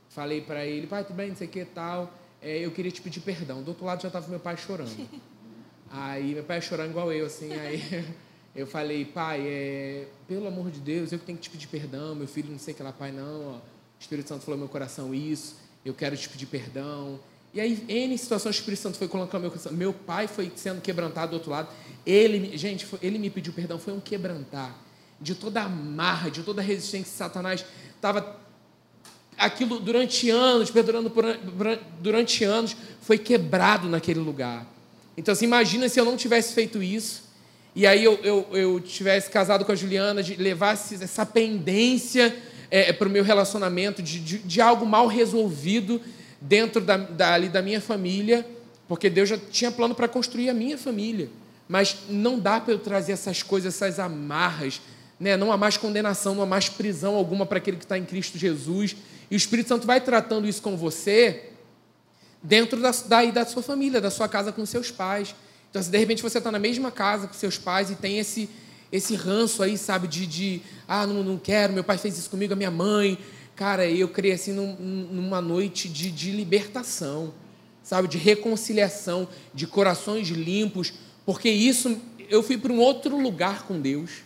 falei para ele, pai, tudo bem, não sei o que tal, é, eu queria te pedir perdão. Do outro lado já estava meu pai chorando. [LAUGHS] Aí meu pai chorando igual eu, assim, aí [LAUGHS] eu falei, pai, é, pelo amor de Deus, eu que tenho que te pedir perdão, meu filho não sei o que lá, pai, não, ó, o Espírito Santo falou no meu coração isso, eu quero te pedir perdão. E aí, N situações, o Espírito Santo foi colocando meu coração. Meu pai foi sendo quebrantado do outro lado. Ele, gente, foi, ele me pediu perdão, foi um quebrantar. De toda a marra, de toda a resistência que Satanás estava. Aquilo durante anos, perdurando por, durante anos, foi quebrado naquele lugar. Então, assim, imagina se eu não tivesse feito isso, e aí eu, eu, eu tivesse casado com a Juliana, de levasse essa pendência é, para o meu relacionamento, de, de, de, algo mal resolvido dentro da, da, ali da minha família, porque Deus já tinha plano para construir a minha família. Mas não dá para eu trazer essas coisas, essas amarras, né? não há mais condenação, não há mais prisão alguma para aquele que está em Cristo Jesus. E o Espírito Santo vai tratando isso com você dentro da, da, da sua família, da sua casa com seus pais. Então, se de repente você está na mesma casa com seus pais e tem esse, esse ranço aí, sabe, de, de ah, não, não quero, meu pai fez isso comigo, a minha mãe. Cara, eu criei assim num, numa noite de, de libertação, sabe, de reconciliação, de corações limpos, porque isso, eu fui para um outro lugar com Deus.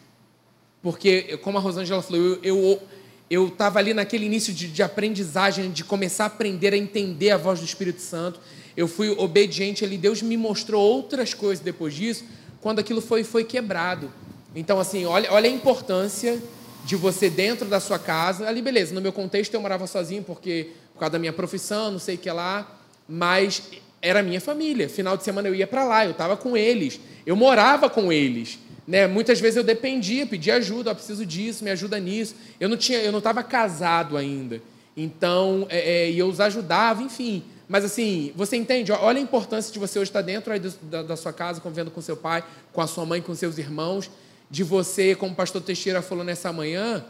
Porque, como a Rosângela falou, eu, eu eu estava ali naquele início de, de, aprendizagem, de começar a aprender a entender a voz do Espírito Santo. Eu fui obediente ali. Deus me mostrou outras coisas depois disso, quando aquilo foi, foi quebrado. Então, assim, olha, olha a importância de você dentro da sua casa. Ali, beleza, no meu contexto eu morava sozinho porque por causa da minha profissão, não sei o que lá, mas era minha família. Final de semana eu ia para lá, eu estava com eles, eu morava com eles. Né? Muitas vezes eu dependia, pedia ajuda, eu preciso disso, me ajuda nisso. Eu não tinha, eu não estava casado ainda, então é, é, e eu os ajudava, enfim. Mas assim, você entende? Olha a importância de você hoje estar dentro da, da, sua casa, convivendo com seu pai, com a sua mãe, com seus irmãos, de você, como o pastor Teixeira falou nessa manhã,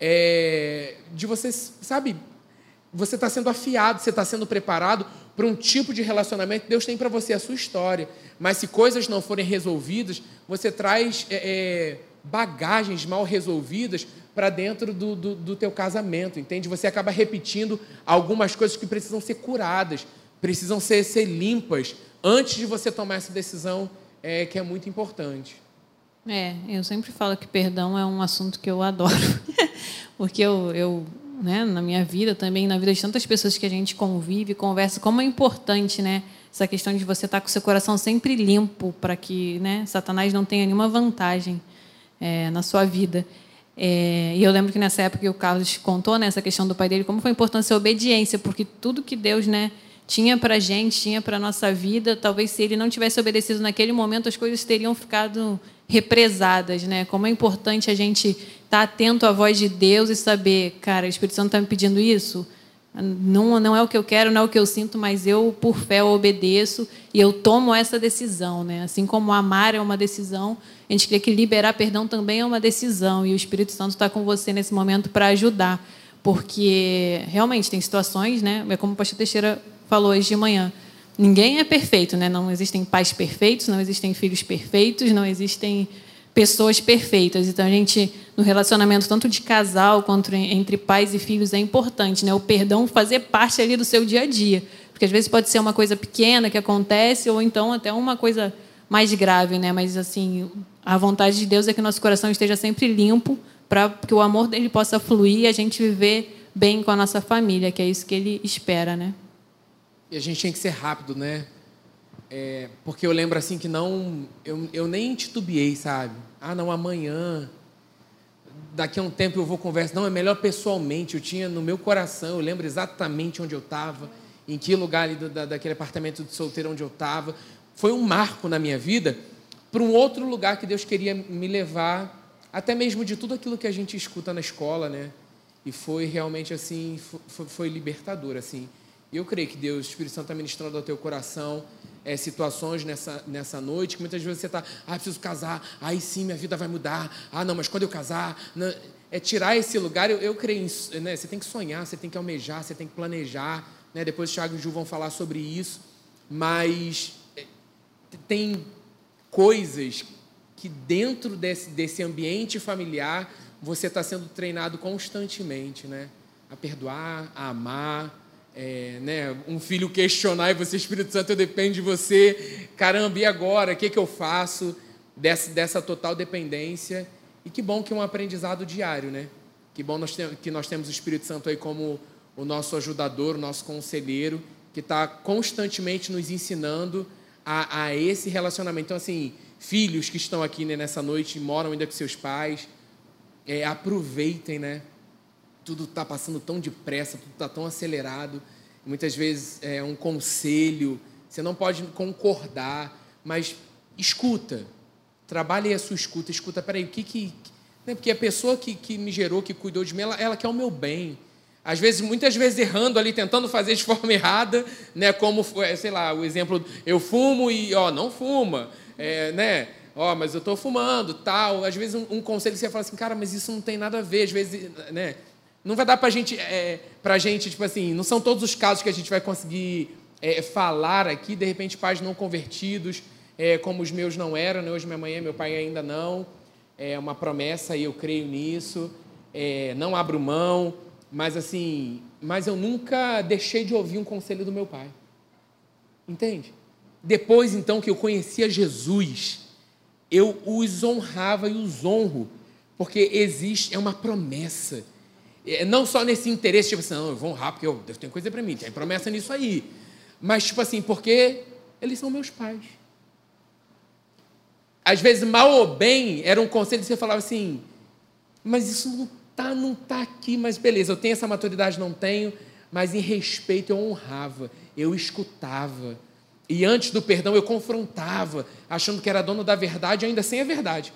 é, de você, sabe, você está sendo afiado, você está sendo preparado para um tipo de relacionamento Deus tem para você, a sua história. Mas se coisas não forem resolvidas, você traz é, é, bagagens mal resolvidas para dentro do, do, do teu casamento, entende? Você acaba repetindo algumas coisas que precisam ser curadas, precisam ser, ser limpas antes de você tomar essa decisão é, que é muito importante. É, eu sempre falo que perdão é um assunto que eu adoro, [LAUGHS] porque eu, eu né, na minha vida também, na vida de tantas pessoas que a gente convive, conversa, como é importante, né, essa questão de você estar com o seu coração sempre limpo para que, né, Satanás não tenha nenhuma vantagem é, na sua vida. É, e eu lembro que nessa época o Carlos contou né, essa questão do pai dele, como foi importante a obediência, porque tudo que Deus, né, tinha para a gente, tinha para a nossa vida, talvez se ele não tivesse obedecido naquele momento, as coisas teriam ficado represadas, né? Como é importante a gente estar tá atento à voz de Deus e saber, cara, o Espírito Santo está me pedindo isso. Não, não é o que eu quero, não é o que eu sinto, mas eu, por fé, eu obedeço e eu tomo essa decisão. Né? Assim como amar é uma decisão, a gente crê que liberar perdão também é uma decisão e o Espírito Santo está com você nesse momento para ajudar. Porque realmente tem situações, né? é como o pastor Teixeira falou hoje de manhã, ninguém é perfeito, né? Não existem pais perfeitos, não existem filhos perfeitos, não existem pessoas perfeitas. Então a gente no relacionamento tanto de casal quanto entre pais e filhos é importante, né? O perdão fazer parte ali do seu dia a dia, porque às vezes pode ser uma coisa pequena que acontece ou então até uma coisa mais grave, né? Mas assim, a vontade de Deus é que nosso coração esteja sempre limpo para que o amor dele possa fluir e a gente viver bem com a nossa família, que é isso que ele espera, né? E a gente tem que ser rápido, né? É, porque eu lembro assim que não. Eu, eu nem titubeei, sabe? Ah, não, amanhã. Daqui a um tempo eu vou conversar. Não, é melhor pessoalmente. Eu tinha no meu coração, eu lembro exatamente onde eu estava, em que lugar ali da, daquele apartamento de solteiro onde eu estava. Foi um marco na minha vida para um outro lugar que Deus queria me levar, até mesmo de tudo aquilo que a gente escuta na escola, né? E foi realmente assim, foi, foi libertador, assim. E eu creio que Deus, o Espírito Santo está ministrando ao teu coração é, situações nessa, nessa noite que muitas vezes você está, ah, preciso casar, aí sim minha vida vai mudar, ah, não, mas quando eu casar. Não, é tirar esse lugar, eu, eu creio, em, né, você tem que sonhar, você tem que almejar, você tem que planejar. Né, depois o Thiago e o Ju vão falar sobre isso, mas é, tem coisas que dentro desse, desse ambiente familiar você está sendo treinado constantemente, né? A perdoar, a amar, é, né, um filho questionar e você, Espírito Santo, eu dependo de você. caramba, e agora? O que, que eu faço dessa, dessa total dependência? E que bom que é um aprendizado diário, né? Que bom nós tem, que nós temos o Espírito Santo aí como o nosso ajudador, o nosso conselheiro, que está constantemente nos ensinando a, a, esse relacionamento. Então, assim, filhos que estão aqui né, nessa noite, moram ainda com seus pais, é, aproveitem, né? Tudo está passando tão depressa, tudo está tão acelerado. Muitas vezes é um conselho, você não pode concordar, mas escuta, trabalhe a sua escuta, escuta, peraí, o que que... Né, porque a pessoa que, que me gerou, que cuidou de mim, ela, ela quer o meu bem. Às vezes, muitas vezes errando ali, tentando fazer de forma [LAUGHS] errada, né? Como, sei lá, o exemplo, eu fumo e, ó, não fuma, é, né? Ó, mas eu estou fumando, tal. Às vezes, um, um, conselho você fala assim, cara, mas isso não tem nada a ver. Às vezes, né? Não vai dar para gente, é, pra gente, tipo assim, não são todos os casos que a gente vai conseguir é, falar aqui, de repente, pais não convertidos, é, como os meus não eram, né? hoje minha mãe é, meu pai ainda não. É uma promessa e eu creio nisso. É, não abro mão, mas assim, mas eu nunca deixei de ouvir um conselho do meu pai. Entende? Depois, então, que eu conhecia Jesus, eu os honrava e os honro, porque existe, é uma promessa. É, não só nesse interesse, tipo assim, não, eu vou honrar porque eu, Deus tem coisa para mim, tem promessa nisso aí. Mas, tipo assim, porque eles são meus pais. Às vezes, mal ou bem, era um conselho que você falava assim, mas isso não tá, não tá aqui, mas beleza, eu tenho essa maturidade, não tenho, mas em respeito eu honrava, eu escutava. E antes do perdão eu confrontava, achando que era dono da verdade, ainda sem a verdade.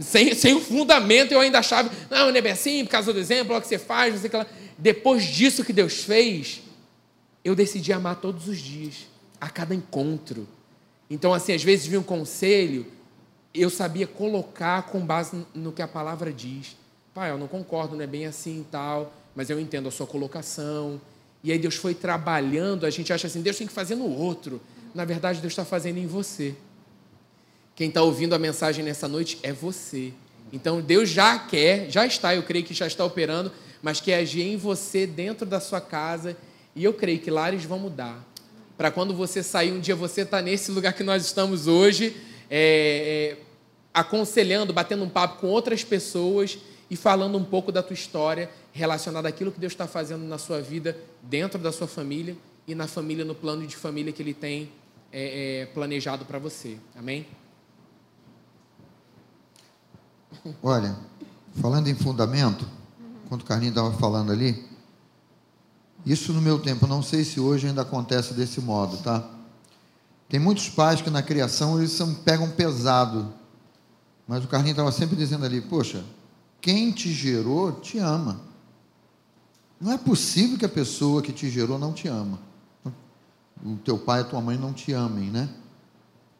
Sem, sem o fundamento eu ainda achava, não, não é bem assim, por causa do exemplo, olha o que você faz, não sei o que lá. Depois disso que Deus fez, eu decidi amar todos os dias, a cada encontro. Então, assim, às vezes vinha um conselho, eu sabia colocar com base no que a palavra diz. Pai, eu não concordo, não é bem assim e tal, mas eu entendo a sua colocação. E aí Deus foi trabalhando, a gente acha assim, Deus tem que fazer no outro. Na verdade, Deus está fazendo em você. Quem está ouvindo a mensagem nessa noite é você. Então Deus já quer, já está, eu creio que já está operando, mas quer agir em você dentro da sua casa. E eu creio que lares vão mudar. Para quando você sair um dia, você está nesse lugar que nós estamos hoje, é, é, aconselhando, batendo um papo com outras pessoas e falando um pouco da tua história relacionada àquilo que Deus está fazendo na sua vida, dentro da sua família e na família, no plano de família que Ele tem é, é, planejado para você. Amém? Olha, falando em fundamento, quando o Carlinhos estava falando ali, isso no meu tempo, não sei se hoje ainda acontece desse modo, tá? Tem muitos pais que na criação eles são, pegam pesado, mas o Carlinhos estava sempre dizendo ali, poxa, quem te gerou te ama. Não é possível que a pessoa que te gerou não te ama. O teu pai e a tua mãe não te amem, né?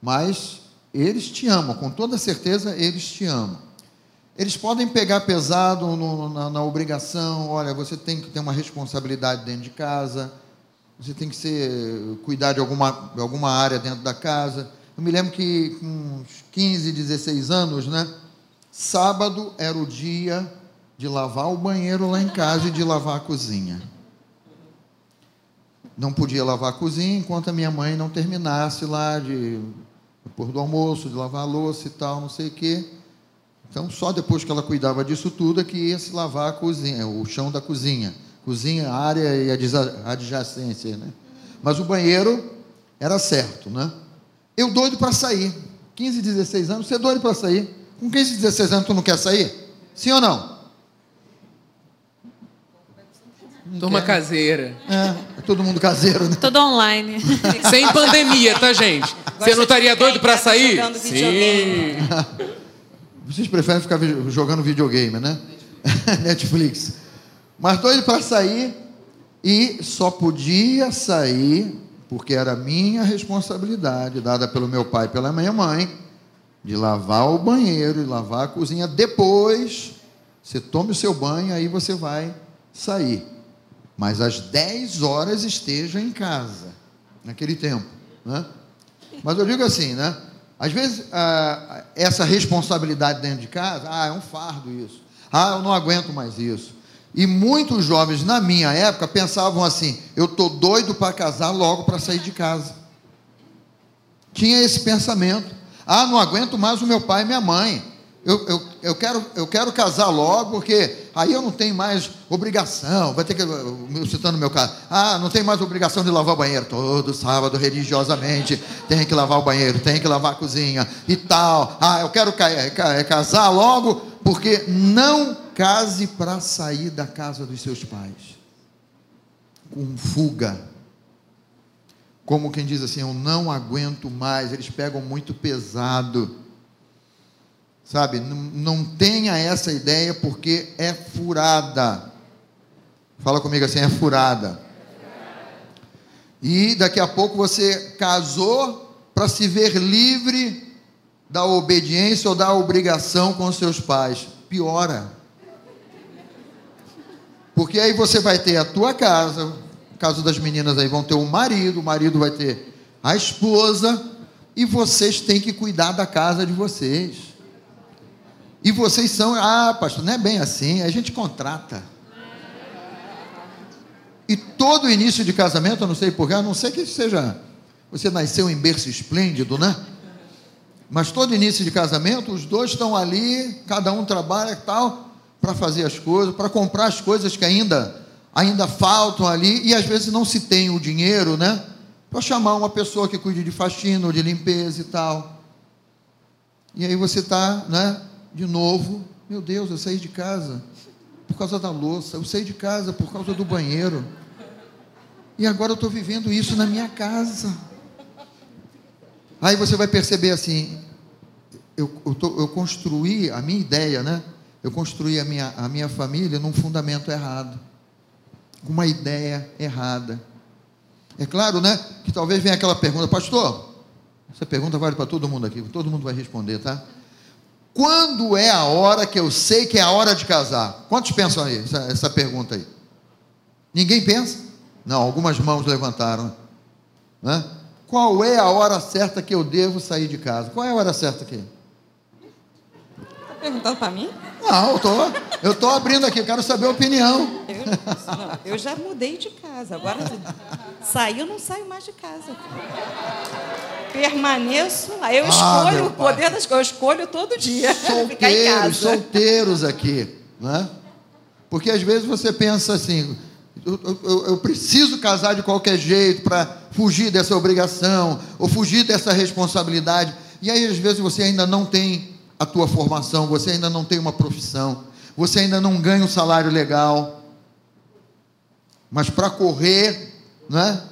Mas eles te amam, com toda certeza eles te amam. Eles podem pegar pesado no, na, na, obrigação, olha, você tem que ter uma responsabilidade dentro de casa, você tem que ser, cuidar de alguma, alguma área dentro da casa. Eu me lembro que com uns 15, 16 anos, né? Sábado era o dia de lavar o banheiro lá em casa e de lavar a cozinha. Não podia lavar a cozinha enquanto a minha mãe não terminasse lá de depois do almoço, de lavar a louça e tal, não sei o quê. Então, só depois que ela cuidava disso tudo é que ia se lavar a cozinha, o chão da cozinha. Cozinha, área e adjacência, né? Mas o banheiro era certo, né? Eu doido para sair. 15, 16 anos, você é doido para sair. Com 15, 16 anos tu não quer sair? Sim ou não? não Turma quer. caseira. É, é, todo mundo caseiro, né? Todo online. Sem pandemia, tá, gente? Você não estaria doido para sair? Sim. Vocês preferem ficar jogando videogame, né? [LAUGHS] Netflix. Mas doido para sair e só podia sair porque era minha responsabilidade, dada pelo meu pai e pela minha mãe, de lavar o banheiro e lavar a cozinha. Depois, você tome o seu banho, aí você vai sair. Mas às 10 horas esteja em casa, naquele tempo. Né? Mas eu digo assim, né? Às vezes, ah, essa responsabilidade dentro de casa, ah, é um fardo isso. Ah, eu não aguento mais isso. E muitos jovens na minha época pensavam assim: eu tô doido para casar logo para sair de casa. tinha esse pensamento. Ah, não aguento mais o meu pai e minha mãe. Eu, eu, eu, quero, eu quero casar logo, porque aí eu não tenho mais obrigação. Vai ter que, citando meu caso, ah, não tem mais obrigação de lavar o banheiro. Todo sábado, religiosamente, tem que lavar o banheiro, tem que lavar a cozinha e tal. Ah, eu quero casar logo, porque não case para sair da casa dos seus pais. Com fuga. Como quem diz assim, eu não aguento mais, eles pegam muito pesado Sabe? Não, não tenha essa ideia porque é furada. Fala comigo assim, é furada. E daqui a pouco você casou para se ver livre da obediência ou da obrigação com seus pais. Piora. Porque aí você vai ter a tua casa, no caso das meninas aí vão ter o marido, o marido vai ter a esposa, e vocês têm que cuidar da casa de vocês. E vocês são, ah, pastor, não é bem assim, a gente contrata. E todo início de casamento, eu não sei porquê, a não ser que seja, você nasceu em berço esplêndido, né? Mas todo início de casamento, os dois estão ali, cada um trabalha e tal, para fazer as coisas, para comprar as coisas que ainda, ainda faltam ali, e às vezes não se tem o dinheiro, né? Para chamar uma pessoa que cuide de faxina ou de limpeza e tal. E aí você está, né? De novo, meu Deus, eu saí de casa por causa da louça, eu saí de casa por causa do banheiro. E agora eu estou vivendo isso na minha casa. Aí você vai perceber assim, eu, eu, tô, eu construí a minha ideia, né? Eu construí a minha, a minha família num fundamento errado, com uma ideia errada. É claro, né? Que talvez venha aquela pergunta, pastor. Essa pergunta vale para todo mundo aqui, todo mundo vai responder, tá? Quando é a hora que eu sei que é a hora de casar? Quantos pensam aí, essa, essa pergunta aí? Ninguém pensa? Não, algumas mãos levantaram. Né? Qual é a hora certa que eu devo sair de casa? Qual é a hora certa aqui? Está perguntando para mim? Não, eu tô, eu tô abrindo aqui, quero saber a opinião. Eu, não, eu já mudei de casa, agora sair eu não saio mais de casa permaneço lá. Eu ah, escolho o poder das coisas, eu escolho todo dia. [LAUGHS] Solteiros, solteiros aqui, né? Porque às vezes você pensa assim, eu, eu, eu preciso casar de qualquer jeito para fugir dessa obrigação, ou fugir dessa responsabilidade. E aí, às vezes, você ainda não tem a tua formação, você ainda não tem uma profissão, você ainda não ganha um salário legal. Mas para correr, né?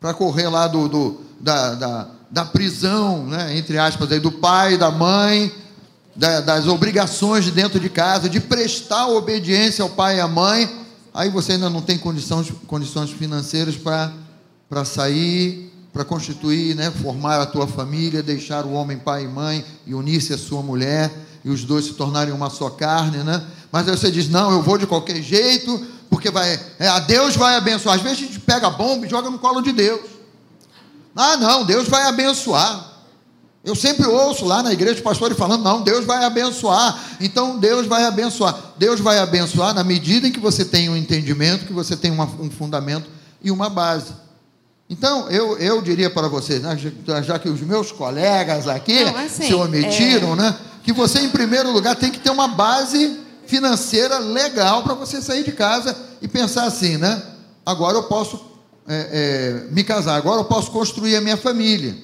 Para correr lá do, do da, da, da prisão, né, entre aspas, aí, do pai, da mãe, da, das obrigações de dentro de casa, de prestar obediência ao pai e à mãe, aí você ainda não tem condições, condições financeiras para sair, para constituir, né, formar a tua família, deixar o homem pai e mãe e unir-se à sua mulher e os dois se tornarem uma só carne, né? Mas aí você diz: não, eu vou de qualquer jeito, porque vai, é, a Deus vai abençoar. Às vezes a gente pega a bomba e joga no colo de Deus. Ah, não, Deus vai abençoar. Eu sempre ouço lá na igreja o pastor falando: não, Deus vai abençoar. Então Deus vai abençoar. Deus vai abençoar na medida em que você tem um entendimento, que você tem uma, um fundamento e uma base. Então, eu, eu diria para vocês, né, já, já, que os meus colegas aqui não, assim, se omitiram, é... né, que você, em primeiro lugar, tem que ter uma base financeira legal para você sair de casa e pensar assim, né? Agora eu posso é, é, me casar, agora eu posso construir a minha família.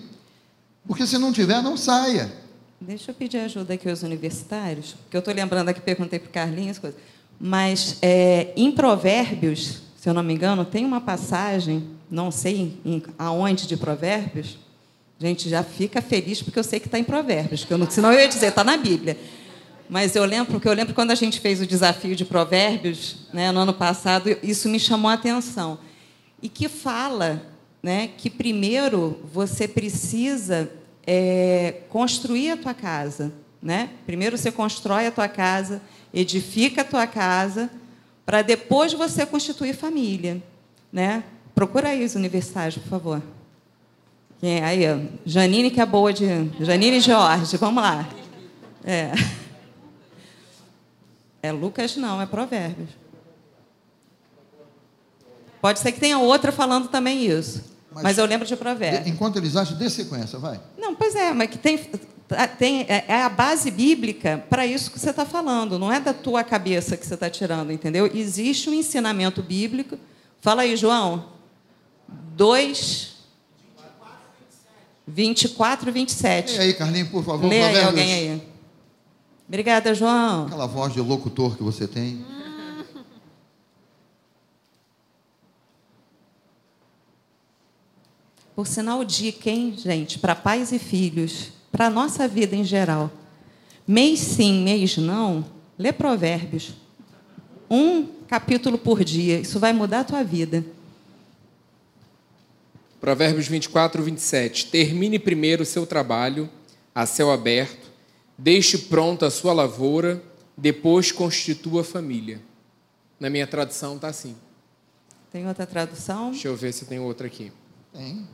Porque se não tiver, não saia. Deixa eu pedir ajuda aqui aos universitários, que eu estou lembrando aqui, perguntei para o Carlinhos, coisa. mas é, em Provérbios, se eu não me engano, tem uma passagem, não sei em, aonde de Provérbios, gente já fica feliz porque eu sei que está em Provérbios, que eu não, senão eu ia dizer, está na Bíblia. Mas eu lembro, porque eu lembro quando a gente fez o desafio de Provérbios, né, no ano passado, isso me chamou a atenção e que fala né, que primeiro você precisa é, construir a tua casa. Né? Primeiro você constrói a tua casa, edifica a tua casa, para depois você constituir família. Né? Procura aí os universitários, por favor. É, aí, ó, Janine, que é boa de. Janine e Jorge, vamos lá. É. É Lucas, não, é Provérbios. Pode ser que tenha outra falando também isso. Mas, eu lembro de Provérbios. Enquanto eles acham, dê sequência, vai. Não, pois é, mas que tem, tem é é a base bíblica para isso que você está falando. Não é da tua cabeça que você está tirando, entendeu? Existe um ensinamento bíblico. Fala aí, João. 2, 24 e 27. E aí, Carlinhos, por favor, Lê aí alguém aí. Obrigada, João. Aquela voz de locutor que você tem. Por sinal, dica, hein, gente, para pais e filhos, para a nossa vida em geral. Mês sim, mês não, lê provérbios. Um capítulo por dia, isso vai mudar a tua vida. Provérbios 24, 27. Termine primeiro o seu trabalho a céu aberto, deixe pronta a sua lavoura, depois constitua a família. Na minha tradução está assim. Tem outra tradução? Deixa eu ver se tem outra aqui. Tem.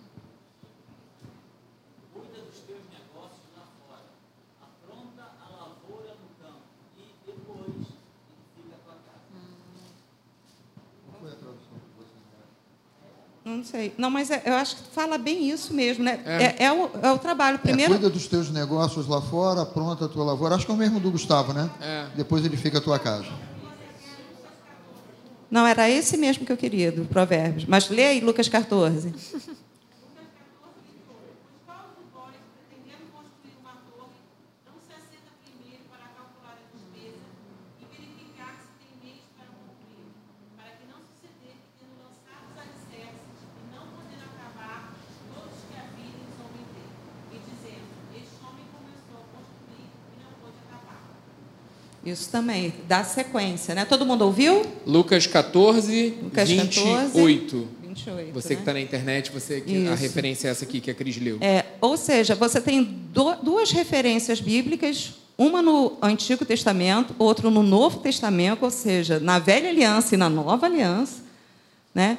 Não sei. Não, mas é- eu acho que fala bem isso mesmo, né? É. É, é o, é o trabalho. É, Primeiro, cuida dos teus negócios lá fora, pronta a tua lavoura. Acho que é o mesmo do Gustavo, né? É. Depois ele fica a tua casa. não, era esse mesmo que eu queria, do Provérbios. Mas lê aí Lucas 14. [LAUGHS] Isso também, dá sequência, né? Todo mundo ouviu? Lucas 14, Lucas 28. 28. Você né? que está na internet, você que a referência é essa aqui que a Cris leu. É, ou seja, você tem do- duas referências bíblicas, uma no Antigo Testamento, outra no Novo Testamento, ou seja, na Velha Aliança e na Nova Aliança, né?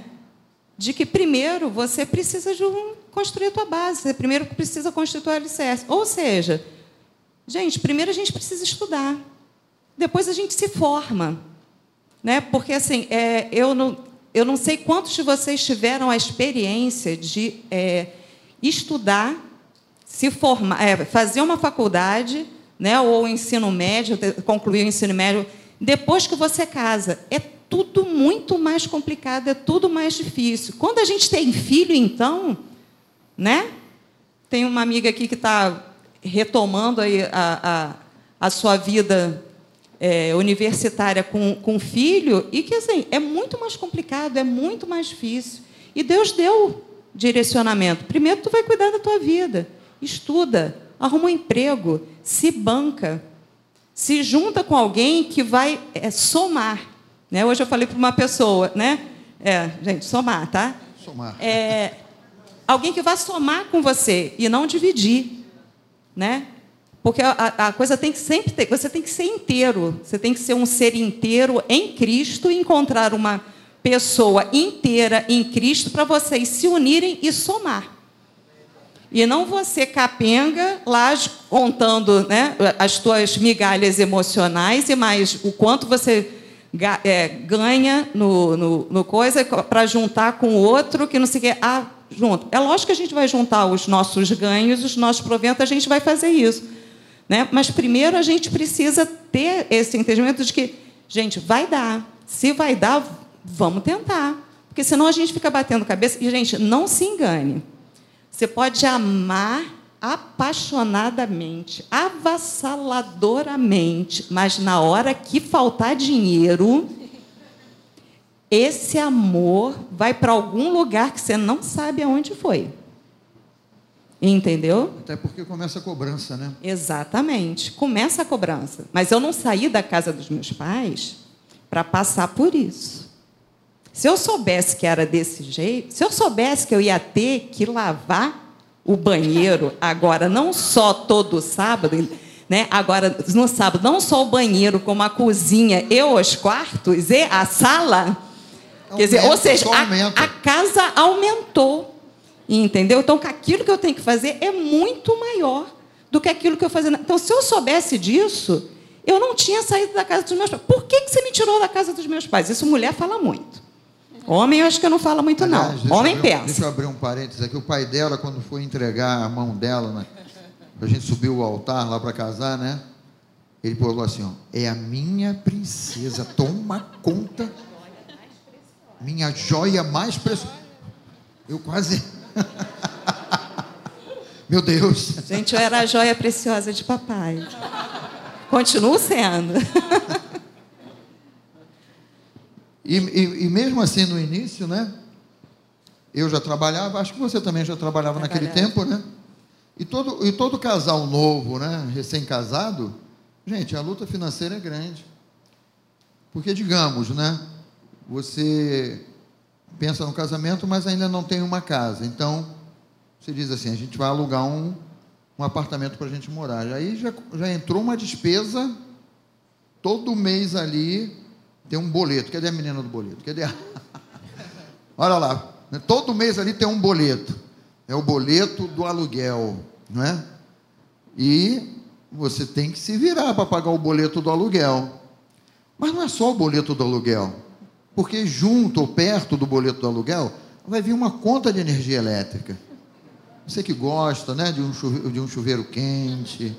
De que primeiro você precisa de um, construir a tua base, você primeiro precisa constituir o alicerce. Ou seja, gente, primeiro a gente precisa estudar, depois a gente se forma, né? Porque assim, é, eu não eu não sei quantos de vocês tiveram a experiência de é, estudar, se formar, é, fazer uma faculdade, né? Ou ensino médio, concluir o ensino médio depois que você casa. É tudo muito mais complicado, é tudo mais difícil. Quando a gente tem filho, então, né? Tem uma amiga aqui que está retomando aí a, a, a sua vida é, universitária com, com filho e que assim é muito mais complicado, é muito mais difícil. E Deus deu direcionamento. Primeiro, tu vai cuidar da tua vida, estuda, arruma um emprego, se banca, se junta com alguém que vai é, somar. Né? Hoje eu falei para uma pessoa, né? É, gente, somar, tá? Somar. É, alguém que vai somar com você e não dividir, né? Porque a, a coisa tem que sempre ter, você tem que ser inteiro, você tem que ser um ser inteiro em Cristo e encontrar uma pessoa inteira em Cristo para vocês se unirem e somar. E não você capenga lá contando né, as tuas migalhas emocionais e mais o quanto você é, ganha no, no, no coisa para juntar com o outro que não sei o quê. Ah, junto. É lógico que a gente vai juntar os nossos ganhos, os nossos proventos, a gente vai fazer isso. Né? Mas primeiro a gente precisa ter esse entendimento de que, gente, vai dar. Se vai dar, vamos tentar. Porque senão a gente fica batendo cabeça. E, gente, não se engane. Você pode amar apaixonadamente, avassaladoramente, mas na hora que faltar dinheiro, esse amor vai para algum lugar que você não sabe aonde foi. Entendeu? Até porque começa a cobrança, né? Exatamente. Começa a cobrança. Mas eu não saí da casa dos meus pais para passar por isso. Se eu soubesse que era desse jeito, se eu soubesse que eu ia ter que lavar o banheiro [LAUGHS] agora, não só todo sábado, né? Agora, no sábado, não só o banheiro, como a cozinha e os quartos e a sala. Quer dizer, ou Aumenta, seja, a, aumenta. a casa aumentou. Entendeu? Então, aquilo que eu tenho que fazer é muito maior do que aquilo que eu fazia. Então, se eu soubesse disso, eu não tinha saído da casa dos meus pais. Por que, que você me tirou da casa dos meus pais? Isso mulher fala muito. Homem, eu acho que não fala muito, Aliás, não. Homem abrir pensa. Deixa eu abrir um parênteses aqui. O pai dela, quando foi entregar a mão dela, né, pra gente subir o altar lá para casar, né? Ele falou assim: ó, é a minha princesa, toma conta. Minha joia mais preciosa. Eu quase. [LAUGHS] Meu Deus. Gente, eu era a joia preciosa de papai. Continuo sendo. [LAUGHS] E, e- e mesmo assim, no início, né? Eu já trabalhava, acho que você também já trabalhava naquele Trabalhava. tempo, né? E todo, e todo casal novo, né? Recém-casado, gente, a luta financeira é grande. Porque, digamos, né? Você pensa no casamento, mas ainda não tem uma casa. Então, você diz assim: a gente vai alugar um, um apartamento para a gente morar. Aí já, já entrou uma despesa todo mês ali tem um boleto. Cadê a menina do boleto? Cadê a... [LAUGHS] Olha lá, né? todo mês ali tem um boleto. É o boleto do aluguel, não é? E você tem que se virar para pagar o boleto do aluguel. Mas não é só o boleto do aluguel, porque junto ou perto do boleto do aluguel vai vir uma conta de energia elétrica. Você que gosta, né, de um chuveiro, de um chuveiro quente,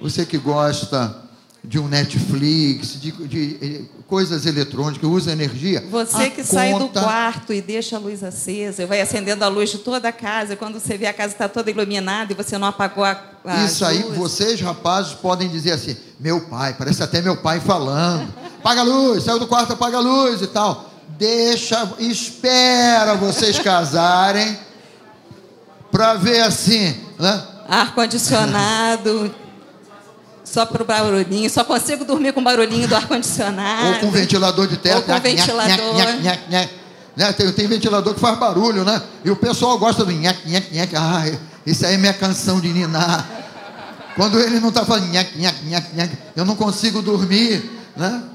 você que gosta de um Netflix, de, de, eh, coisas eletrônicas, usa energia. Você que sai do conta- quarto e deixa a luz acesa, vai acendendo a luz de toda a casa, quando você vê a casa está toda iluminada e você não apagou a, a Isso aí, vocês rapazes podem dizer assim: meu pai, parece até meu pai falando. Apaga a luz, saiu do quarto, apaga a luz e tal. Deixa, espera vocês casarem para ver assim, né? Ar-condicionado, só para o barulhinho, só consigo dormir com o barulhinho do ar-condicionado. Ou com ventilador de teto. Ou com ventilador. né? Tem, tem ventilador que faz barulho, né? E o pessoal gosta do nhac, nhac, nhac. Ah, isso aí é minha canção de ninar. Quando ele não está falando nhac, nhac, nhac, nhac, eu não consigo dormir, né?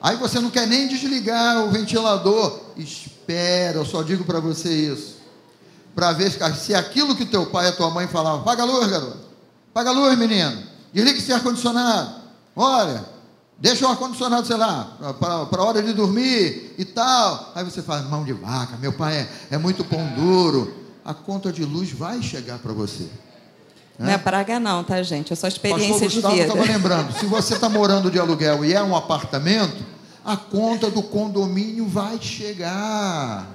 Aí você não quer nem desligar o ventilador. Espera, eu só digo para você isso. Para ver se- aquilo que teu pai e tua mãe falavam, paga a luz, garoto. Paga a luz, menino. Desliga esse ar-condicionado. Olha, deixa o ar-condicionado, sei lá, para a hora de dormir e tal. Aí você fala, mão de vaca, meu pai é, é muito pão duro. A conta de luz vai chegar para você. Não é praga não, tá, gente? É só experiência de Gustavo vida. estava lembrando, se você está morando de aluguel e é um apartamento, a conta do condomínio vai chegar.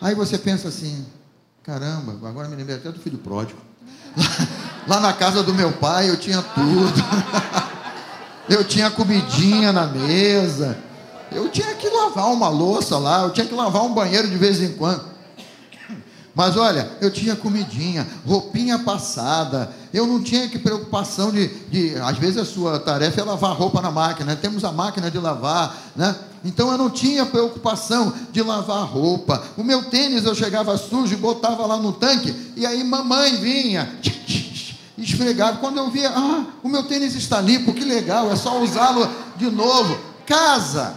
Aí você pensa assim, caramba, agora me lembrei até do filho pródigo. Lá, [LAUGHS] lá na casa do meu pai eu tinha tudo. [LAUGHS] Eu tinha comidinha na mesa. Eu tinha que lavar uma louça lá, eu tinha que lavar um banheiro de vez em quando. Mas olha, eu tinha comidinha, roupinha passada, eu não tinha que preocupação de, de. Às vezes a sua tarefa é lavar roupa na máquina, temos a máquina de lavar, né? Então eu não tinha preocupação de lavar roupa. O meu tênis eu chegava sujo e botava lá no tanque, e aí mamãe vinha, esfregava. Quando eu via, ah, o meu tênis está limpo, que legal, é só usá-lo de novo. Casa,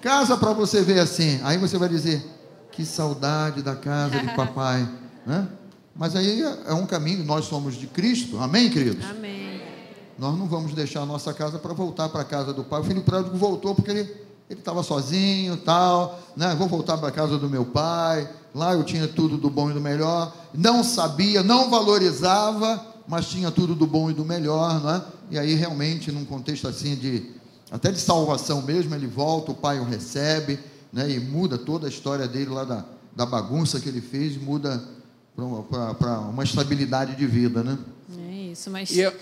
casa para você ver assim. Aí você vai dizer, que saudade da casa de papai, [LAUGHS] né? Mas aí é um caminho, nós somos de Cristo, amém, queridos? Amém. Nós não vamos deixar a nossa casa para voltar para a casa do pai. O filho pródigo voltou porque ele ele estava sozinho, tal, né? Vou voltar para a casa do meu pai. Lá eu tinha tudo do bom e do melhor. Não sabia, não valorizava, mas tinha tudo do bom e do melhor, não é? E aí realmente num contexto assim de até de salvação mesmo, ele volta, o pai o recebe, né? E muda toda a história dele lá da, da bagunça que ele fez, muda para uma estabilidade de vida, né? É isso, mas eu-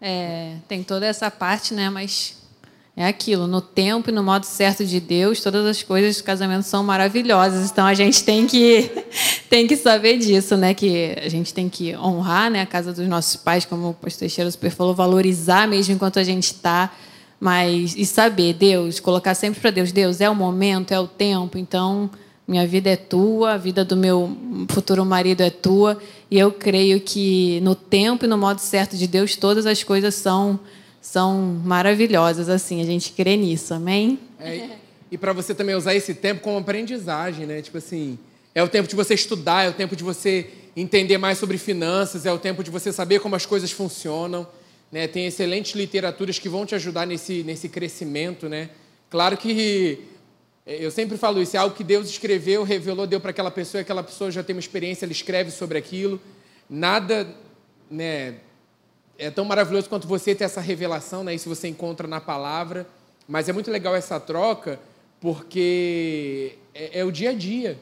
é, tem toda essa parte, né? Mas é aquilo, no tempo e no modo certo de Deus, todas as coisas do casamento são maravilhosas. Então a gente tem que [LAUGHS] tem que saber disso, né? Que a gente tem que honrar, né, a casa dos nossos pais, como o pastor Teixeira super falou, valorizar mesmo enquanto a gente está, mas e saber Deus, colocar sempre para Deus, Deus é o momento, é o tempo. Então minha vida é tua, a vida do meu futuro marido é tua, e eu creio que no tempo e no modo certo de Deus todas as coisas são são maravilhosas assim, a gente crê nisso. Amém? É, e para você também usar esse tempo como aprendizagem, né? Tipo assim, é o tempo de você estudar, é o tempo de você entender mais sobre finanças, é o tempo de você saber como as coisas funcionam, né? Tem excelentes literaturas que vão te ajudar nesse nesse crescimento, né? Claro que É, eu sempre falo isso, é algo que Deus escreveu, revelou, deu para aquela pessoa, aquela pessoa já tem uma experiência, ela escreve sobre aquilo. Nada né, é tão maravilhoso quanto você ter essa revelação, né, isso você encontra na palavra. Mas é muito legal essa troca, porque é, é o dia a dia.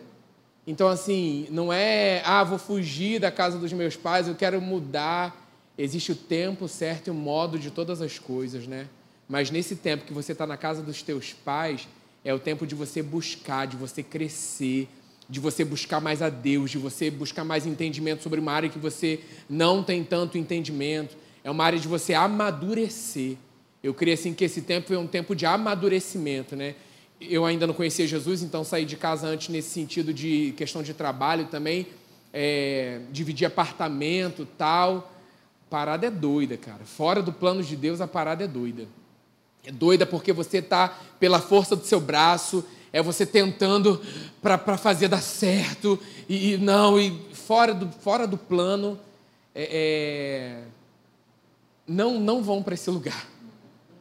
Então, assim, não é, ah, vou fugir da casa dos meus pais, eu quero mudar. Existe o tempo certo e o modo de todas as coisas, né? Mas nesse tempo que você está na casa dos teus pais, é o tempo de você buscar, de você crescer, de você buscar mais a Deus, de você buscar mais entendimento sobre uma área que você não tem tanto entendimento. É uma área de você amadurecer. Eu creio assim que esse tempo é um tempo de amadurecimento, né? Eu ainda não conhecia Jesus, então saí de casa antes nesse sentido de questão de trabalho também, é, dividir apartamento, tal. Parada é doida, cara. Fora do plano de Deus, a parada é doida. É doida porque você está pela força do seu braço, é você tentando para fazer dar certo, e, e, não, e fora do, fora do plano, é, é, não, não vão para esse lugar.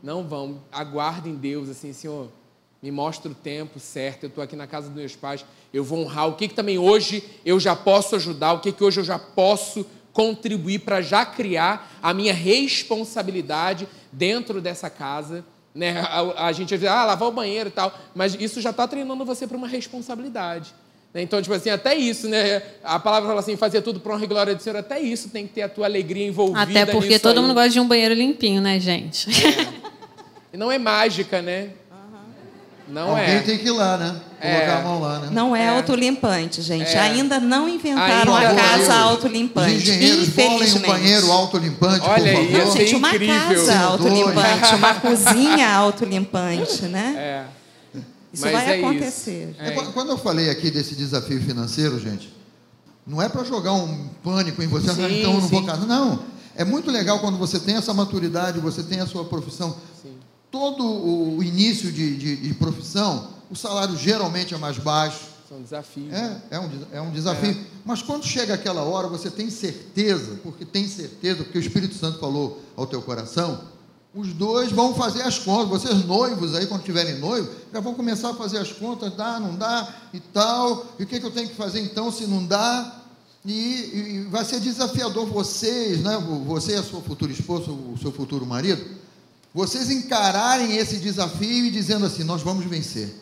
Não vão. Aguardem Deus, assim, Senhor, me mostra o tempo certo, eu estou aqui na casa dos meus pais, eu vou honrar. O que, que também hoje eu já posso ajudar, o que, que hoje eu já posso contribuir para já criar a minha responsabilidade dentro dessa casa. Né? A, a gente vai ah, lavar o banheiro e tal, mas isso já está treinando você para uma responsabilidade. Né? Então, tipo assim, até isso, né? A palavra fala assim, fazer tudo para honra e glória do Senhor, até isso tem que ter a tua alegria envolvida Até porque todo aí. mundo gosta de um banheiro limpinho, né, gente? É. E não é mágica, né? Não Alguém é. tem que ir lá, né? Colocar é. a mão lá, né? Não é, é. autolimpante, gente. É. Ainda não inventaram Ainda a casa autolimpante. Os engenheiros bolem um banheiro autolimpante, Olha por favor. Aí, gente, uma incrível. casa autolimpante, uma [LAUGHS] cozinha autolimpante, né? É. Isso Mas vai é acontecer. Isso. É. Quando eu falei aqui desse desafio financeiro, gente, não é para jogar um pânico em você, ah, sim, então eu não sim. vou casar. Não. É muito legal quando você tem essa maturidade, você tem a sua profissão. Sim. Todo o início de, de, de profissão, o salário geralmente é mais baixo. São desafios. É, né? é, um, é um desafio. É. Mas quando chega aquela hora, você tem certeza, porque tem certeza, porque o Espírito Santo falou ao teu coração, os dois vão fazer as contas. Vocês noivos aí, quando tiverem noivo, já vão começar a fazer as contas, dá, não dá e tal. E o que, que eu tenho que fazer então se não dá? E, e vai ser desafiador vocês, né? você e a sua futura esposa, o seu futuro marido, vocês encararem esse desafio e dizendo assim: nós vamos vencer.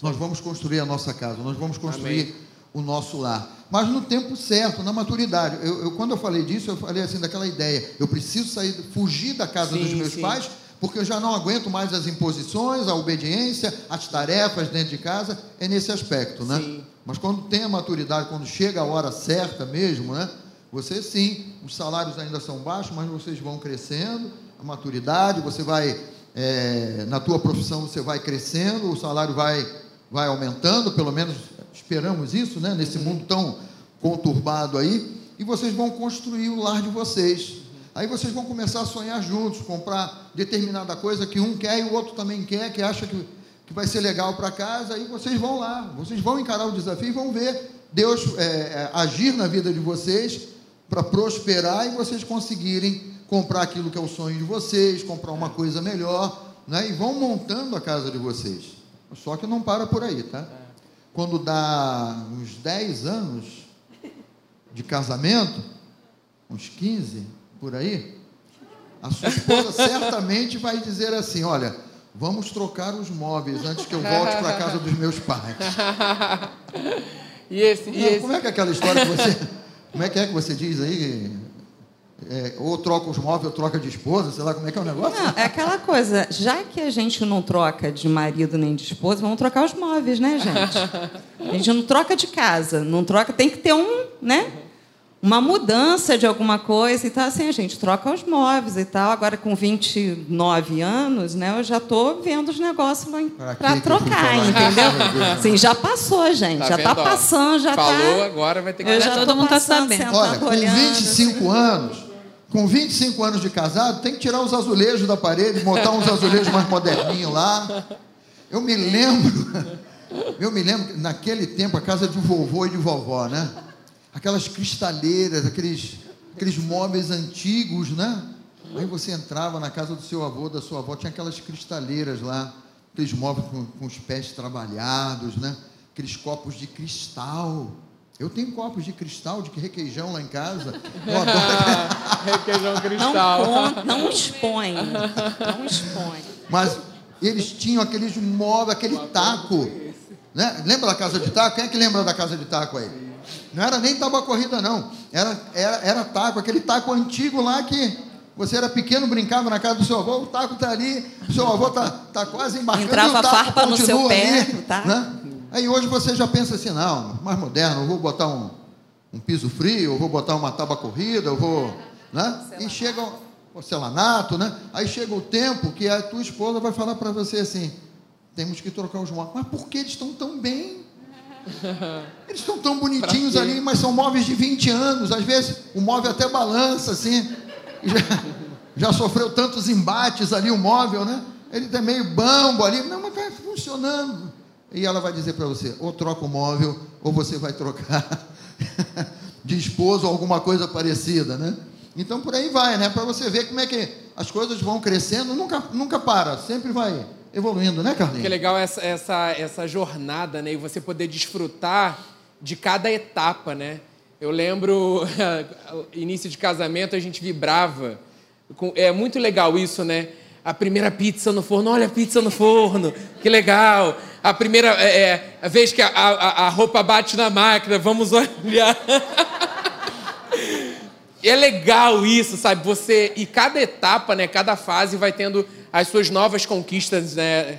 Nós vamos construir a nossa casa, nós vamos construir Amém. o nosso lar. Mas no tempo certo, na maturidade. Eu, eu, quando eu falei disso, eu falei assim daquela ideia. Eu preciso sair, fugir da casa sim, dos meus sim. pais, porque eu já não aguento mais as imposições, a obediência, as tarefas dentro de casa. É nesse aspecto, né? Sim. Mas quando tem a maturidade, quando chega a hora certa mesmo, né? Você sim, os salários ainda são baixos, mas vocês vão crescendo, a maturidade, você vai, é, na tua profissão você vai crescendo, o salário vai vai aumentando, pelo menos esperamos isso, né? Nesse mundo tão conturbado aí, e vocês vão construir o lar de vocês. Aí vocês vão começar a sonhar juntos, comprar determinada coisa que um quer e o outro também quer, que acha que, que vai ser legal para casa, aí vocês vão lá, vocês vão encarar o desafio e vão ver Deus é, é, agir na vida de vocês para prosperar e vocês conseguirem comprar aquilo que é o sonho de vocês, comprar uma coisa melhor, né? e vão montando a casa de vocês. Só que não para por aí, tá? Quando dá uns 10 anos de casamento, uns 15 por aí, a sua esposa [LAUGHS] certamente vai dizer assim: olha, vamos trocar os móveis antes que eu volte para a casa dos meus pais. [LAUGHS] e esse, e esse... Como é que é aquela história que você. Como é que é que você diz aí? É, ou troca os móveis ou troca de esposa, sei lá como é que é o negócio. Não, é aquela coisa, já que a gente não troca de marido nem de esposa, vamos trocar os móveis, né, gente? A gente não troca de casa, não troca, tem que ter um, né? Uma mudança de alguma coisa e tal, assim, a gente troca os móveis e tal. Agora, com 29 anos, né, eu já estou vendo os negócios para trocar, entendeu? Sim, já passou, gente. Tá já está passando, já está. Falou, tá... agora vai ter que... Eu já todo mundo está sabendo. Olha, com 25 anos com 25 anos de casado, tem que tirar os azulejos da parede, botar uns azulejos mais moderninhos lá. Eu me lembro, [LAUGHS] eu me lembro naquele tempo a casa de vovô e de vovó, né? Aquelas cristaleiras, aqueles, aqueles móveis antigos, né? Aí você entrava na casa do seu avô, da sua avó, tinha aquelas cristaleiras lá. aqueles móveis com, com os pés trabalhados, né? Aqueles copos de cristal. Eu tenho copos de cristal, de requeijão lá em casa. [LAUGHS] Eu adoro. [LAUGHS] Requeijão Não, cristal. con- não expõe. Não expõe. Mas eles tinham aqueles móveis, aquele taco. Né? Lembra da casa de taco? Quem é que lembra da casa de taco aí? Não era nem tábua corrida, não. Era, era, era taco, aquele taco antigo lá que você era pequeno, brincava na casa do seu avô, o taco está ali, o seu avô está tá quase embarcando. Entrava e o taco farpa no seu pé, ali, tá? né? Aí hoje você já pensa assim, não, mais moderno, eu vou botar um, um piso frio, eu vou botar uma tábua corrida, eu vou. Né? E chega o porcelanato, né? Aí chega o tempo que a tua esposa vai falar para você assim: temos que trocar os móveis. Mas por que eles estão tão bem? [LAUGHS] Eles estão tão bonitinhos ali, mas são móveis de 20 anos. Às vezes o móvel até balança assim. [LAUGHS] Já, já sofreu tantos embates ali o móvel, né? Ele está meio bambo ali. Não, mas está funcionando. E ela vai dizer para você: ou troca o móvel, ou você vai trocar [LAUGHS] de esposo ou alguma coisa parecida, né? Então por aí vai, né? Para você ver como é que as coisas vão crescendo, nunca, nunca para, sempre vai evoluindo, né, Que Carlinhos? legal essa, essa, essa jornada, né? E você poder desfrutar de cada etapa, né? Eu lembro, [LAUGHS] início de casamento, a gente vibrava. É muito legal isso, né? A primeira pizza no forno, olha a pizza no forno, que legal. A primeira é, é, a vez que a, a, a roupa bate na máquina, vamos olhar. [LAUGHS] É legal isso, sabe? Você e cada etapa, né? Cada fase vai tendo as suas novas conquistas, né?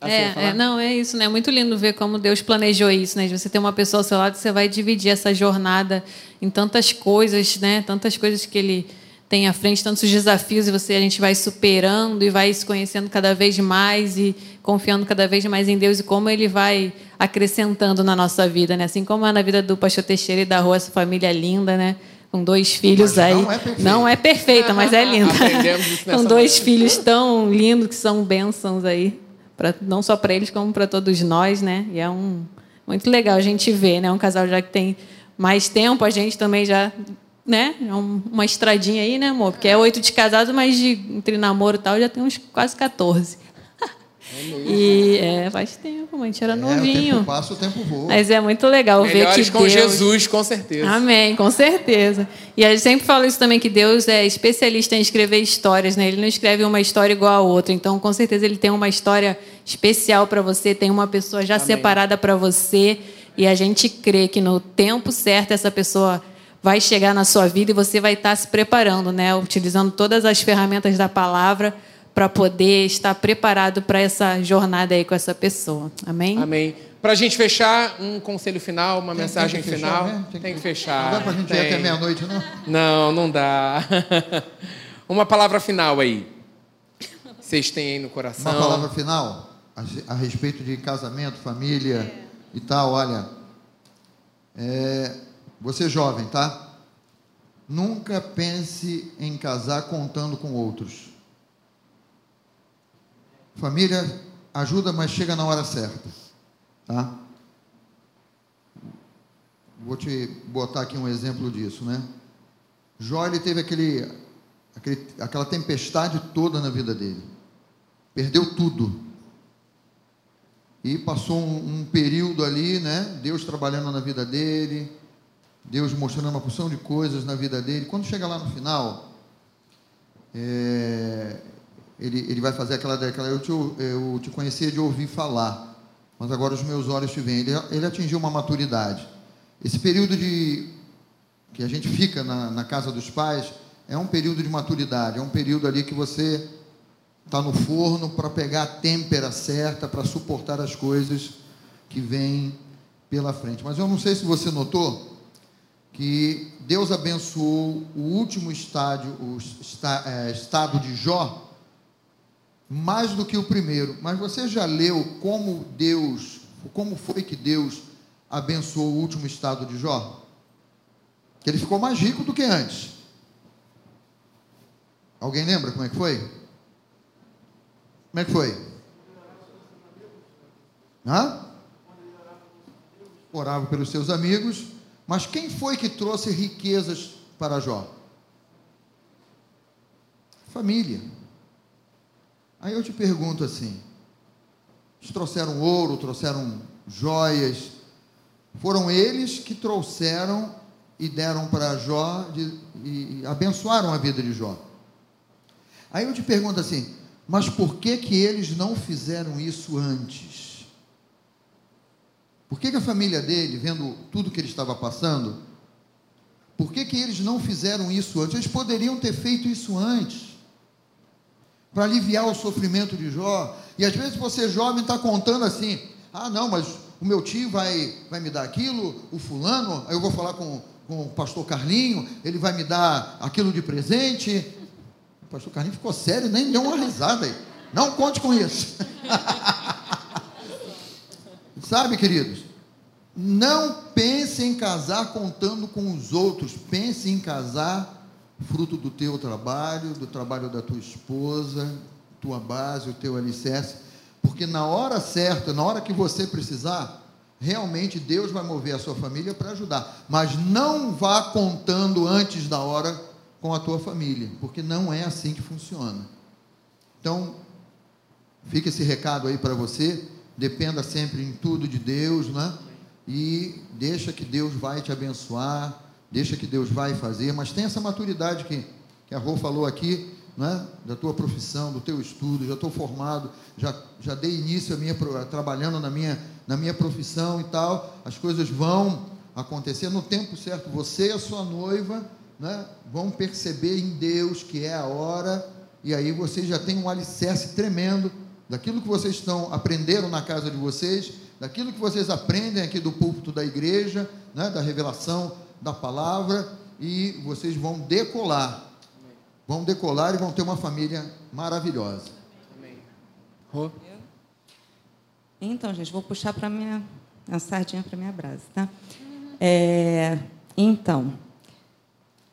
Assim, É, é, não, é isso, né? É muito lindo ver como Deus planejou isso, né? Você ter uma pessoa ao seu lado, você vai dividir essa jornada em tantas coisas, né? Tantas coisas que ele tem à frente, tantos desafios, e você a gente vai superando e vai se conhecendo cada vez mais e confiando cada vez mais em Deus e como ele vai acrescentando na nossa vida, né? Assim como é na vida do pastor Teixeira e da Rua, essa família linda, né? Com dois filhos Mas aí. não é perfeita. Não é perfeita, mas é linda. [LAUGHS] Com dois filhos tão lindos que são bênçãos aí, pra, não só para eles, como para todos nós, né? E é um muito legal a gente ver, né? Um casal já que tem mais tempo, a gente também já, né? É um- uma estradinha aí, né, amor? Porque é oito de casado, mas de, entre namoro e tal já tem uns quase 14. E é, faz tempo, a gente era É, o novinho. tempo passa, o tempo voa. Mas é muito legal ver Melhores que com Deus... Jesus, com certeza. Amém, com certeza. E a gente sempre fala isso também, que Deus é especialista em escrever histórias, né? Ele não escreve uma história igual a outra. Então, com certeza, ele tem uma história especial para você, tem uma pessoa já separada para você. E a gente crê que no tempo certo essa pessoa vai chegar na sua vida e você vai estar se preparando, né? Utilizando todas as ferramentas da palavra para poder estar preparado para essa jornada aí com essa pessoa. Amém? Amém. Para a gente fechar, um conselho final, uma Tem- mensagem tem final. fechar, né? Tem, que fechar. Não dá pra gente ir Tem. até meia-noite, não? Não, não dá. [LAUGHS] uma palavra final aí. Vocês têm aí no coração. Uma palavra final a, a respeito de casamento, família e tal. Olha, é, você jovem, tá? Nunca pense em casar contando com outros. Família ajuda, mas chega na hora certa, tá? Vou te botar aqui um exemplo disso, né? Jó ele teve aquele, aquele, aquela tempestade toda na vida dele. Perdeu tudo. E passou um, um período ali, né? Deus trabalhando na vida dele, Deus mostrando uma porção de coisas na vida dele. Quando chega lá no final, é, ele, ele vai fazer aquela, aquela eu, te, eu te conhecia de ouvir falar, mas agora os meus olhos te veem. Ele, ele atingiu uma maturidade. Esse período de que a gente fica na, na casa dos pais é um período de maturidade, é um período ali que você está no forno para pegar a têmpera certa, para suportar as coisas que vêm pela frente. Mas eu não sei se você notou que Deus abençoou o último estádio, o é, estado de Jó, mais do que o primeiro. Mas você já leu como Deus, como foi que Deus abençoou o último estado de Jó? Que ele ficou mais rico do que antes. Alguém lembra como é que foi? Como é que foi? Hã? Orava pelos seus amigos, mas quem foi que trouxe riquezas para Jó? Família. Aí eu te pergunto assim: Eles trouxeram ouro, trouxeram joias. Foram eles que trouxeram e deram para Jó de, e abençoaram a vida de Jó. Aí eu te pergunto assim, mas por que que eles não fizeram isso antes? Por que, que a família dele, vendo tudo que ele estava passando, por que, que eles não fizeram isso antes? Eles poderiam ter feito isso antes, para aliviar o sofrimento de Jó. E às vezes você jovem está contando assim: ah, não, mas o meu tio vai, vai me dar aquilo, o fulano, aí eu vou falar com, com o pastor Carlinho, ele vai me dar aquilo de presente. O pastor Carlinho ficou sério, nem deu uma risada aí. Não conte com isso. [LAUGHS] Sabe, queridos? Não pense em casar contando com os outros, pense em casar fruto do teu trabalho, do trabalho da tua esposa, tua base, o teu alicerce, porque na hora certa, na hora que você precisar, realmente Deus vai mover a sua família para ajudar, mas não vá contando antes da hora com a tua família, porque não é assim que funciona. Então, fica esse recado aí para você, dependa sempre em tudo de Deus, né? E deixa que Deus vai te abençoar, deixa que Deus vai fazer, mas tem essa maturidade que, que a Rô falou aqui, né? da tua profissão, do teu estudo, já estou formado, já, já dei início a minha, trabalhando na minha, na minha profissão e tal, as coisas vão acontecer no tempo certo. Você e a sua noiva né, vão perceber em Deus que é a hora, e aí vocês já têm um alicerce tremendo daquilo que vocês estão aprenderam na casa de vocês, daquilo que vocês aprendem aqui do púlpito da igreja, né, da revelação da palavra, e vocês vão decolar. Vão decolar e vão ter uma família maravilhosa. Amém. Então, gente, vou puxar para minha a sardinha para minha brasa, tá? É, então,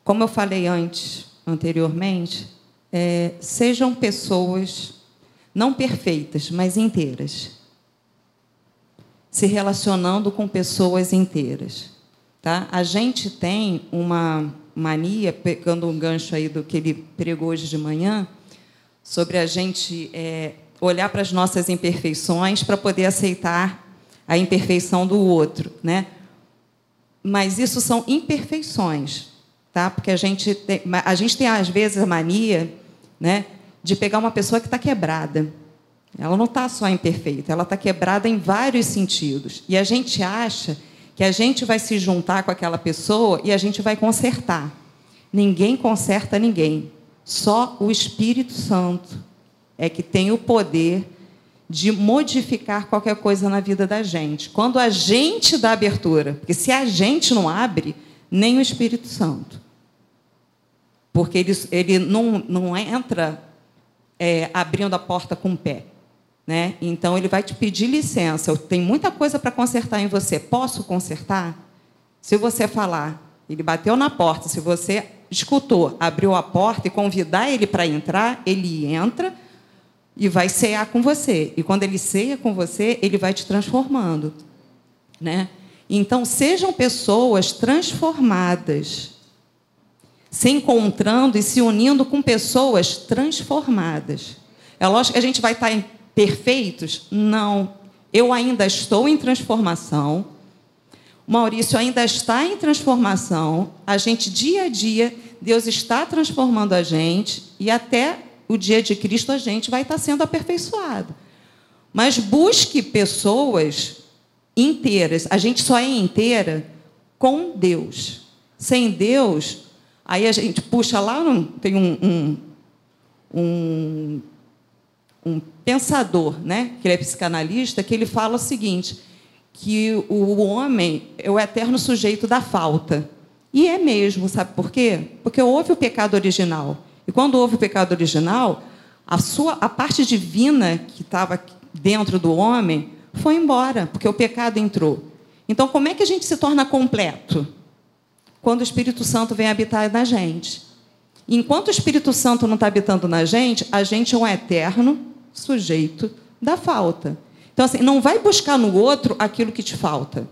como eu falei antes, anteriormente, é, sejam pessoas não perfeitas, mas inteiras, se relacionando com pessoas inteiras, tá? A gente tem uma mania, pegando um gancho aí do que ele pregou hoje de manhã, sobre a gente é, olhar para as nossas imperfeições para poder aceitar a imperfeição do outro, né? Mas isso são imperfeições, tá? Porque a gente tem, a gente tem às vezes a mania, né, de pegar uma pessoa que está quebrada. Ela não está só imperfeita, ela está quebrada em vários sentidos. E a gente acha que a gente vai se juntar com aquela pessoa e a gente vai consertar. Ninguém conserta ninguém. Só o Espírito Santo é que tem o poder de modificar qualquer coisa na vida da gente. Quando a gente dá abertura, porque se a gente não abre, nem o Espírito Santo. Porque ele, ele não, não entra é, abrindo a porta com o pé. Né? Então, ele vai te pedir licença. Eu tenho muita coisa para consertar em você. Posso consertar? Se você falar, ele bateu na porta, se você escutou, abriu a porta e convidar ele para entrar, ele entra e vai cear com você. E quando ele ceia com você, ele vai te transformando. Né? Então, sejam pessoas transformadas, se encontrando e se unindo com pessoas transformadas. É lógico que a gente vai estar perfeitos? Não. Eu ainda estou em transformação. O Maurício ainda está em transformação. A gente, dia a dia, Deus está transformando a gente e até o dia de Cristo a gente vai estar sendo aperfeiçoado. Mas busque pessoas inteiras. A gente só é inteira com Deus. Sem Deus, aí a gente puxa lá, tem um, um, um um pensador, né, que ele é psicanalista, que ele fala o seguinte, que o homem é o eterno sujeito da falta. E é mesmo, sabe por quê? Porque houve o pecado original. E quando houve o pecado original, a sua a parte divina que estava dentro do homem foi embora, porque o pecado entrou. Então, como é que a gente se torna completo? Quando o Espírito Santo vem habitar na gente. Enquanto o Espírito Santo não está habitando na gente, a gente é um eterno sujeito da falta. Então, assim, não vai buscar no outro aquilo que te falta.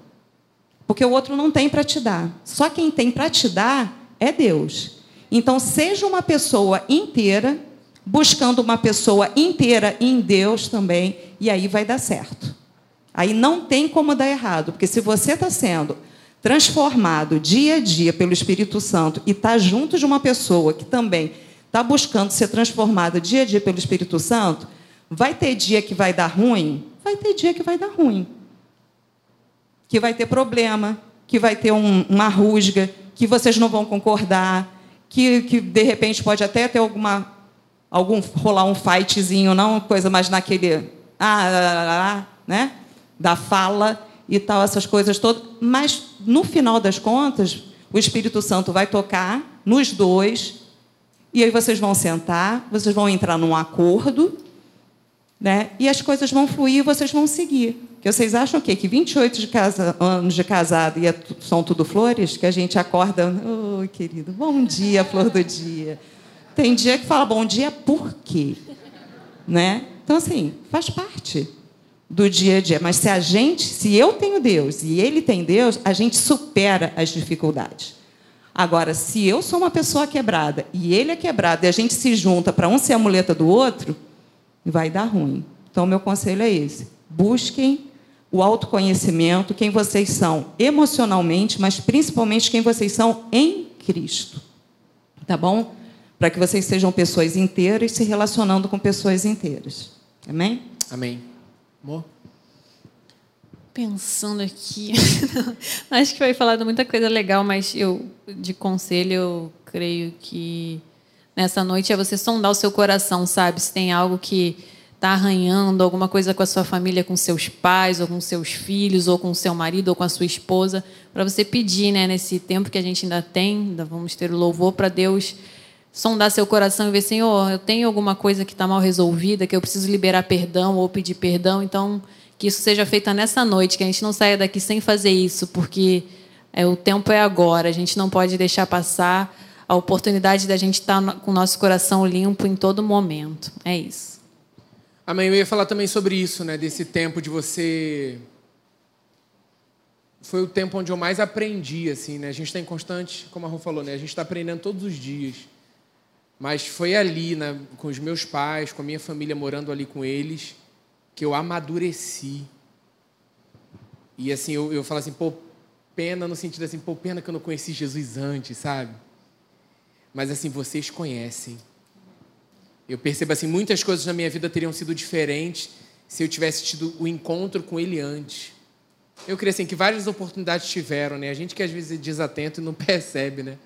Porque o outro não tem para te dar. Só quem tem para te dar é Deus. Então, seja uma pessoa inteira, buscando uma pessoa inteira em Deus também, E aí vai dar certo. Aí não tem como dar errado, porque se você está sendo transformado dia a dia pelo Espírito Santo e está junto de uma pessoa que também está buscando ser transformada dia a dia pelo Espírito Santo, vai ter dia que vai dar ruim? Vai ter dia que vai dar ruim. Que vai ter problema, que vai ter um, uma rusga, que vocês não vão concordar, que, que de repente pode até ter alguma algum rolar um fightzinho, não coisa mais naquele ah, ah, ah, ah né? Da fala e tal, essas coisas todas, mas no final das contas, o Espírito Santo vai tocar nos dois, e aí vocês vão sentar, vocês vão entrar num acordo, né? E as coisas vão fluir, vocês vão seguir. Que vocês acham o quê? Que 28 de casa, anos de casado e é, são tudo flores? Que a gente acorda, oi, oh, querido, bom dia, flor do dia. Tem dia que fala bom dia por quê? Né? Então, assim, faz parte do dia a dia. Mas se a gente, se eu tenho Deus e ele tem Deus, a gente supera as dificuldades. Agora, se eu sou uma pessoa quebrada e ele é quebrado e a gente se junta para um ser a muleta do outro, vai dar ruim. Então, meu conselho é esse: busquem o autoconhecimento, quem vocês são emocionalmente, mas principalmente quem vocês são em Cristo. Tá bom? Para que vocês sejam pessoas inteiras se relacionando com pessoas inteiras. Amém? Amém. Amor? Pensando aqui, [LAUGHS] acho que foi falado muita coisa legal, mas eu, de conselho, eu creio que nessa noite é você sondar o seu coração, sabe? Se tem algo que está arranhando, alguma coisa com a sua família, com seus pais, ou com seus filhos, ou com seu marido, ou com a sua esposa, para você pedir, né, nesse tempo que a gente ainda tem, ainda vamos ter o louvor para Deus sondar seu coração e ver, Senhor, eu tenho alguma coisa que está mal resolvida, que eu preciso liberar perdão ou pedir perdão, então que isso seja feito nessa noite, que a gente não saia daqui sem fazer isso, porque é, o tempo é agora, a gente não pode deixar passar a oportunidade da gente estar tá com o nosso coração limpo em todo momento. É isso. Amém. Eu ia falar também sobre isso, né? Desse tempo de você. Foi o tempo onde eu mais aprendi, assim, né? A gente está em constante, como a Rô falou, né? A gente está aprendendo todos os dias. Mas foi ali, né, com os meus pais, com a minha família morando ali com eles, que eu amadureci. E assim, eu, eu falo assim, pô, pena no sentido assim, pô, pena que eu não conheci Jesus antes, sabe? Mas assim, vocês conhecem. Eu percebo assim, muitas coisas na minha vida teriam sido diferentes se eu tivesse tido o encontro com ele antes. Eu creio assim que várias oportunidades tiveram, né? A gente que às vezes é desatento e não [LAUGHS] percebe, né?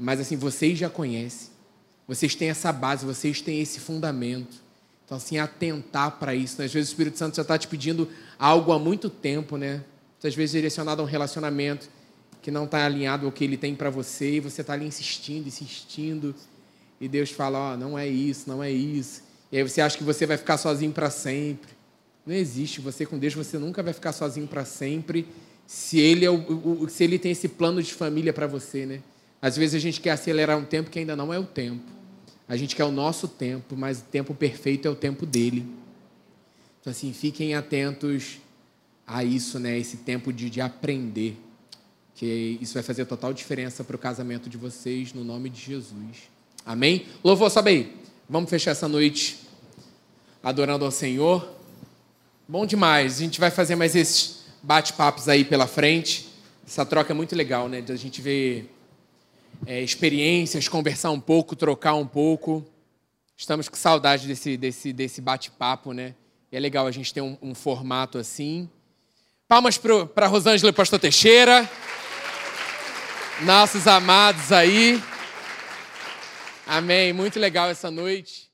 Mas assim, vocês já conhecem. Vocês têm essa base, vocês têm esse fundamento. Então, assim, atentar para isso. Né? Às vezes o Espírito Santo já está te pedindo algo há muito tempo, né? Às vezes direcionado a um relacionamento que não está alinhado ao que ele tem para você, e você está ali insistindo, insistindo, e Deus fala: Ó, oh, não é isso, não é isso. E aí você acha que você vai ficar sozinho para sempre. Não existe. Você com Deus, você nunca vai ficar sozinho para sempre, se ele, é o, o, se ele tem esse plano de família para você, né? Às vezes a gente quer acelerar um tempo que ainda não é o tempo. A gente quer o nosso tempo, mas o tempo perfeito é o tempo dele. Então, assim, fiquem atentos a isso, né? Esse tempo de, de aprender. Que isso vai fazer total diferença para o casamento de vocês, no nome de Jesus. Amém? Louvor, sobe aí. Vamos fechar essa noite adorando ao Senhor. Bom demais. A gente vai fazer mais esses bate-papos aí pela frente. Essa troca é muito legal, né? De a gente ver é, experiências, conversar um pouco, trocar um pouco. Estamos com saudade desse, desse, desse bate-papo, né? E é legal a gente ter um, um formato assim. Palmas para Rosângela e Pastor Teixeira. Nossos amados aí. Amém. Muito legal essa noite.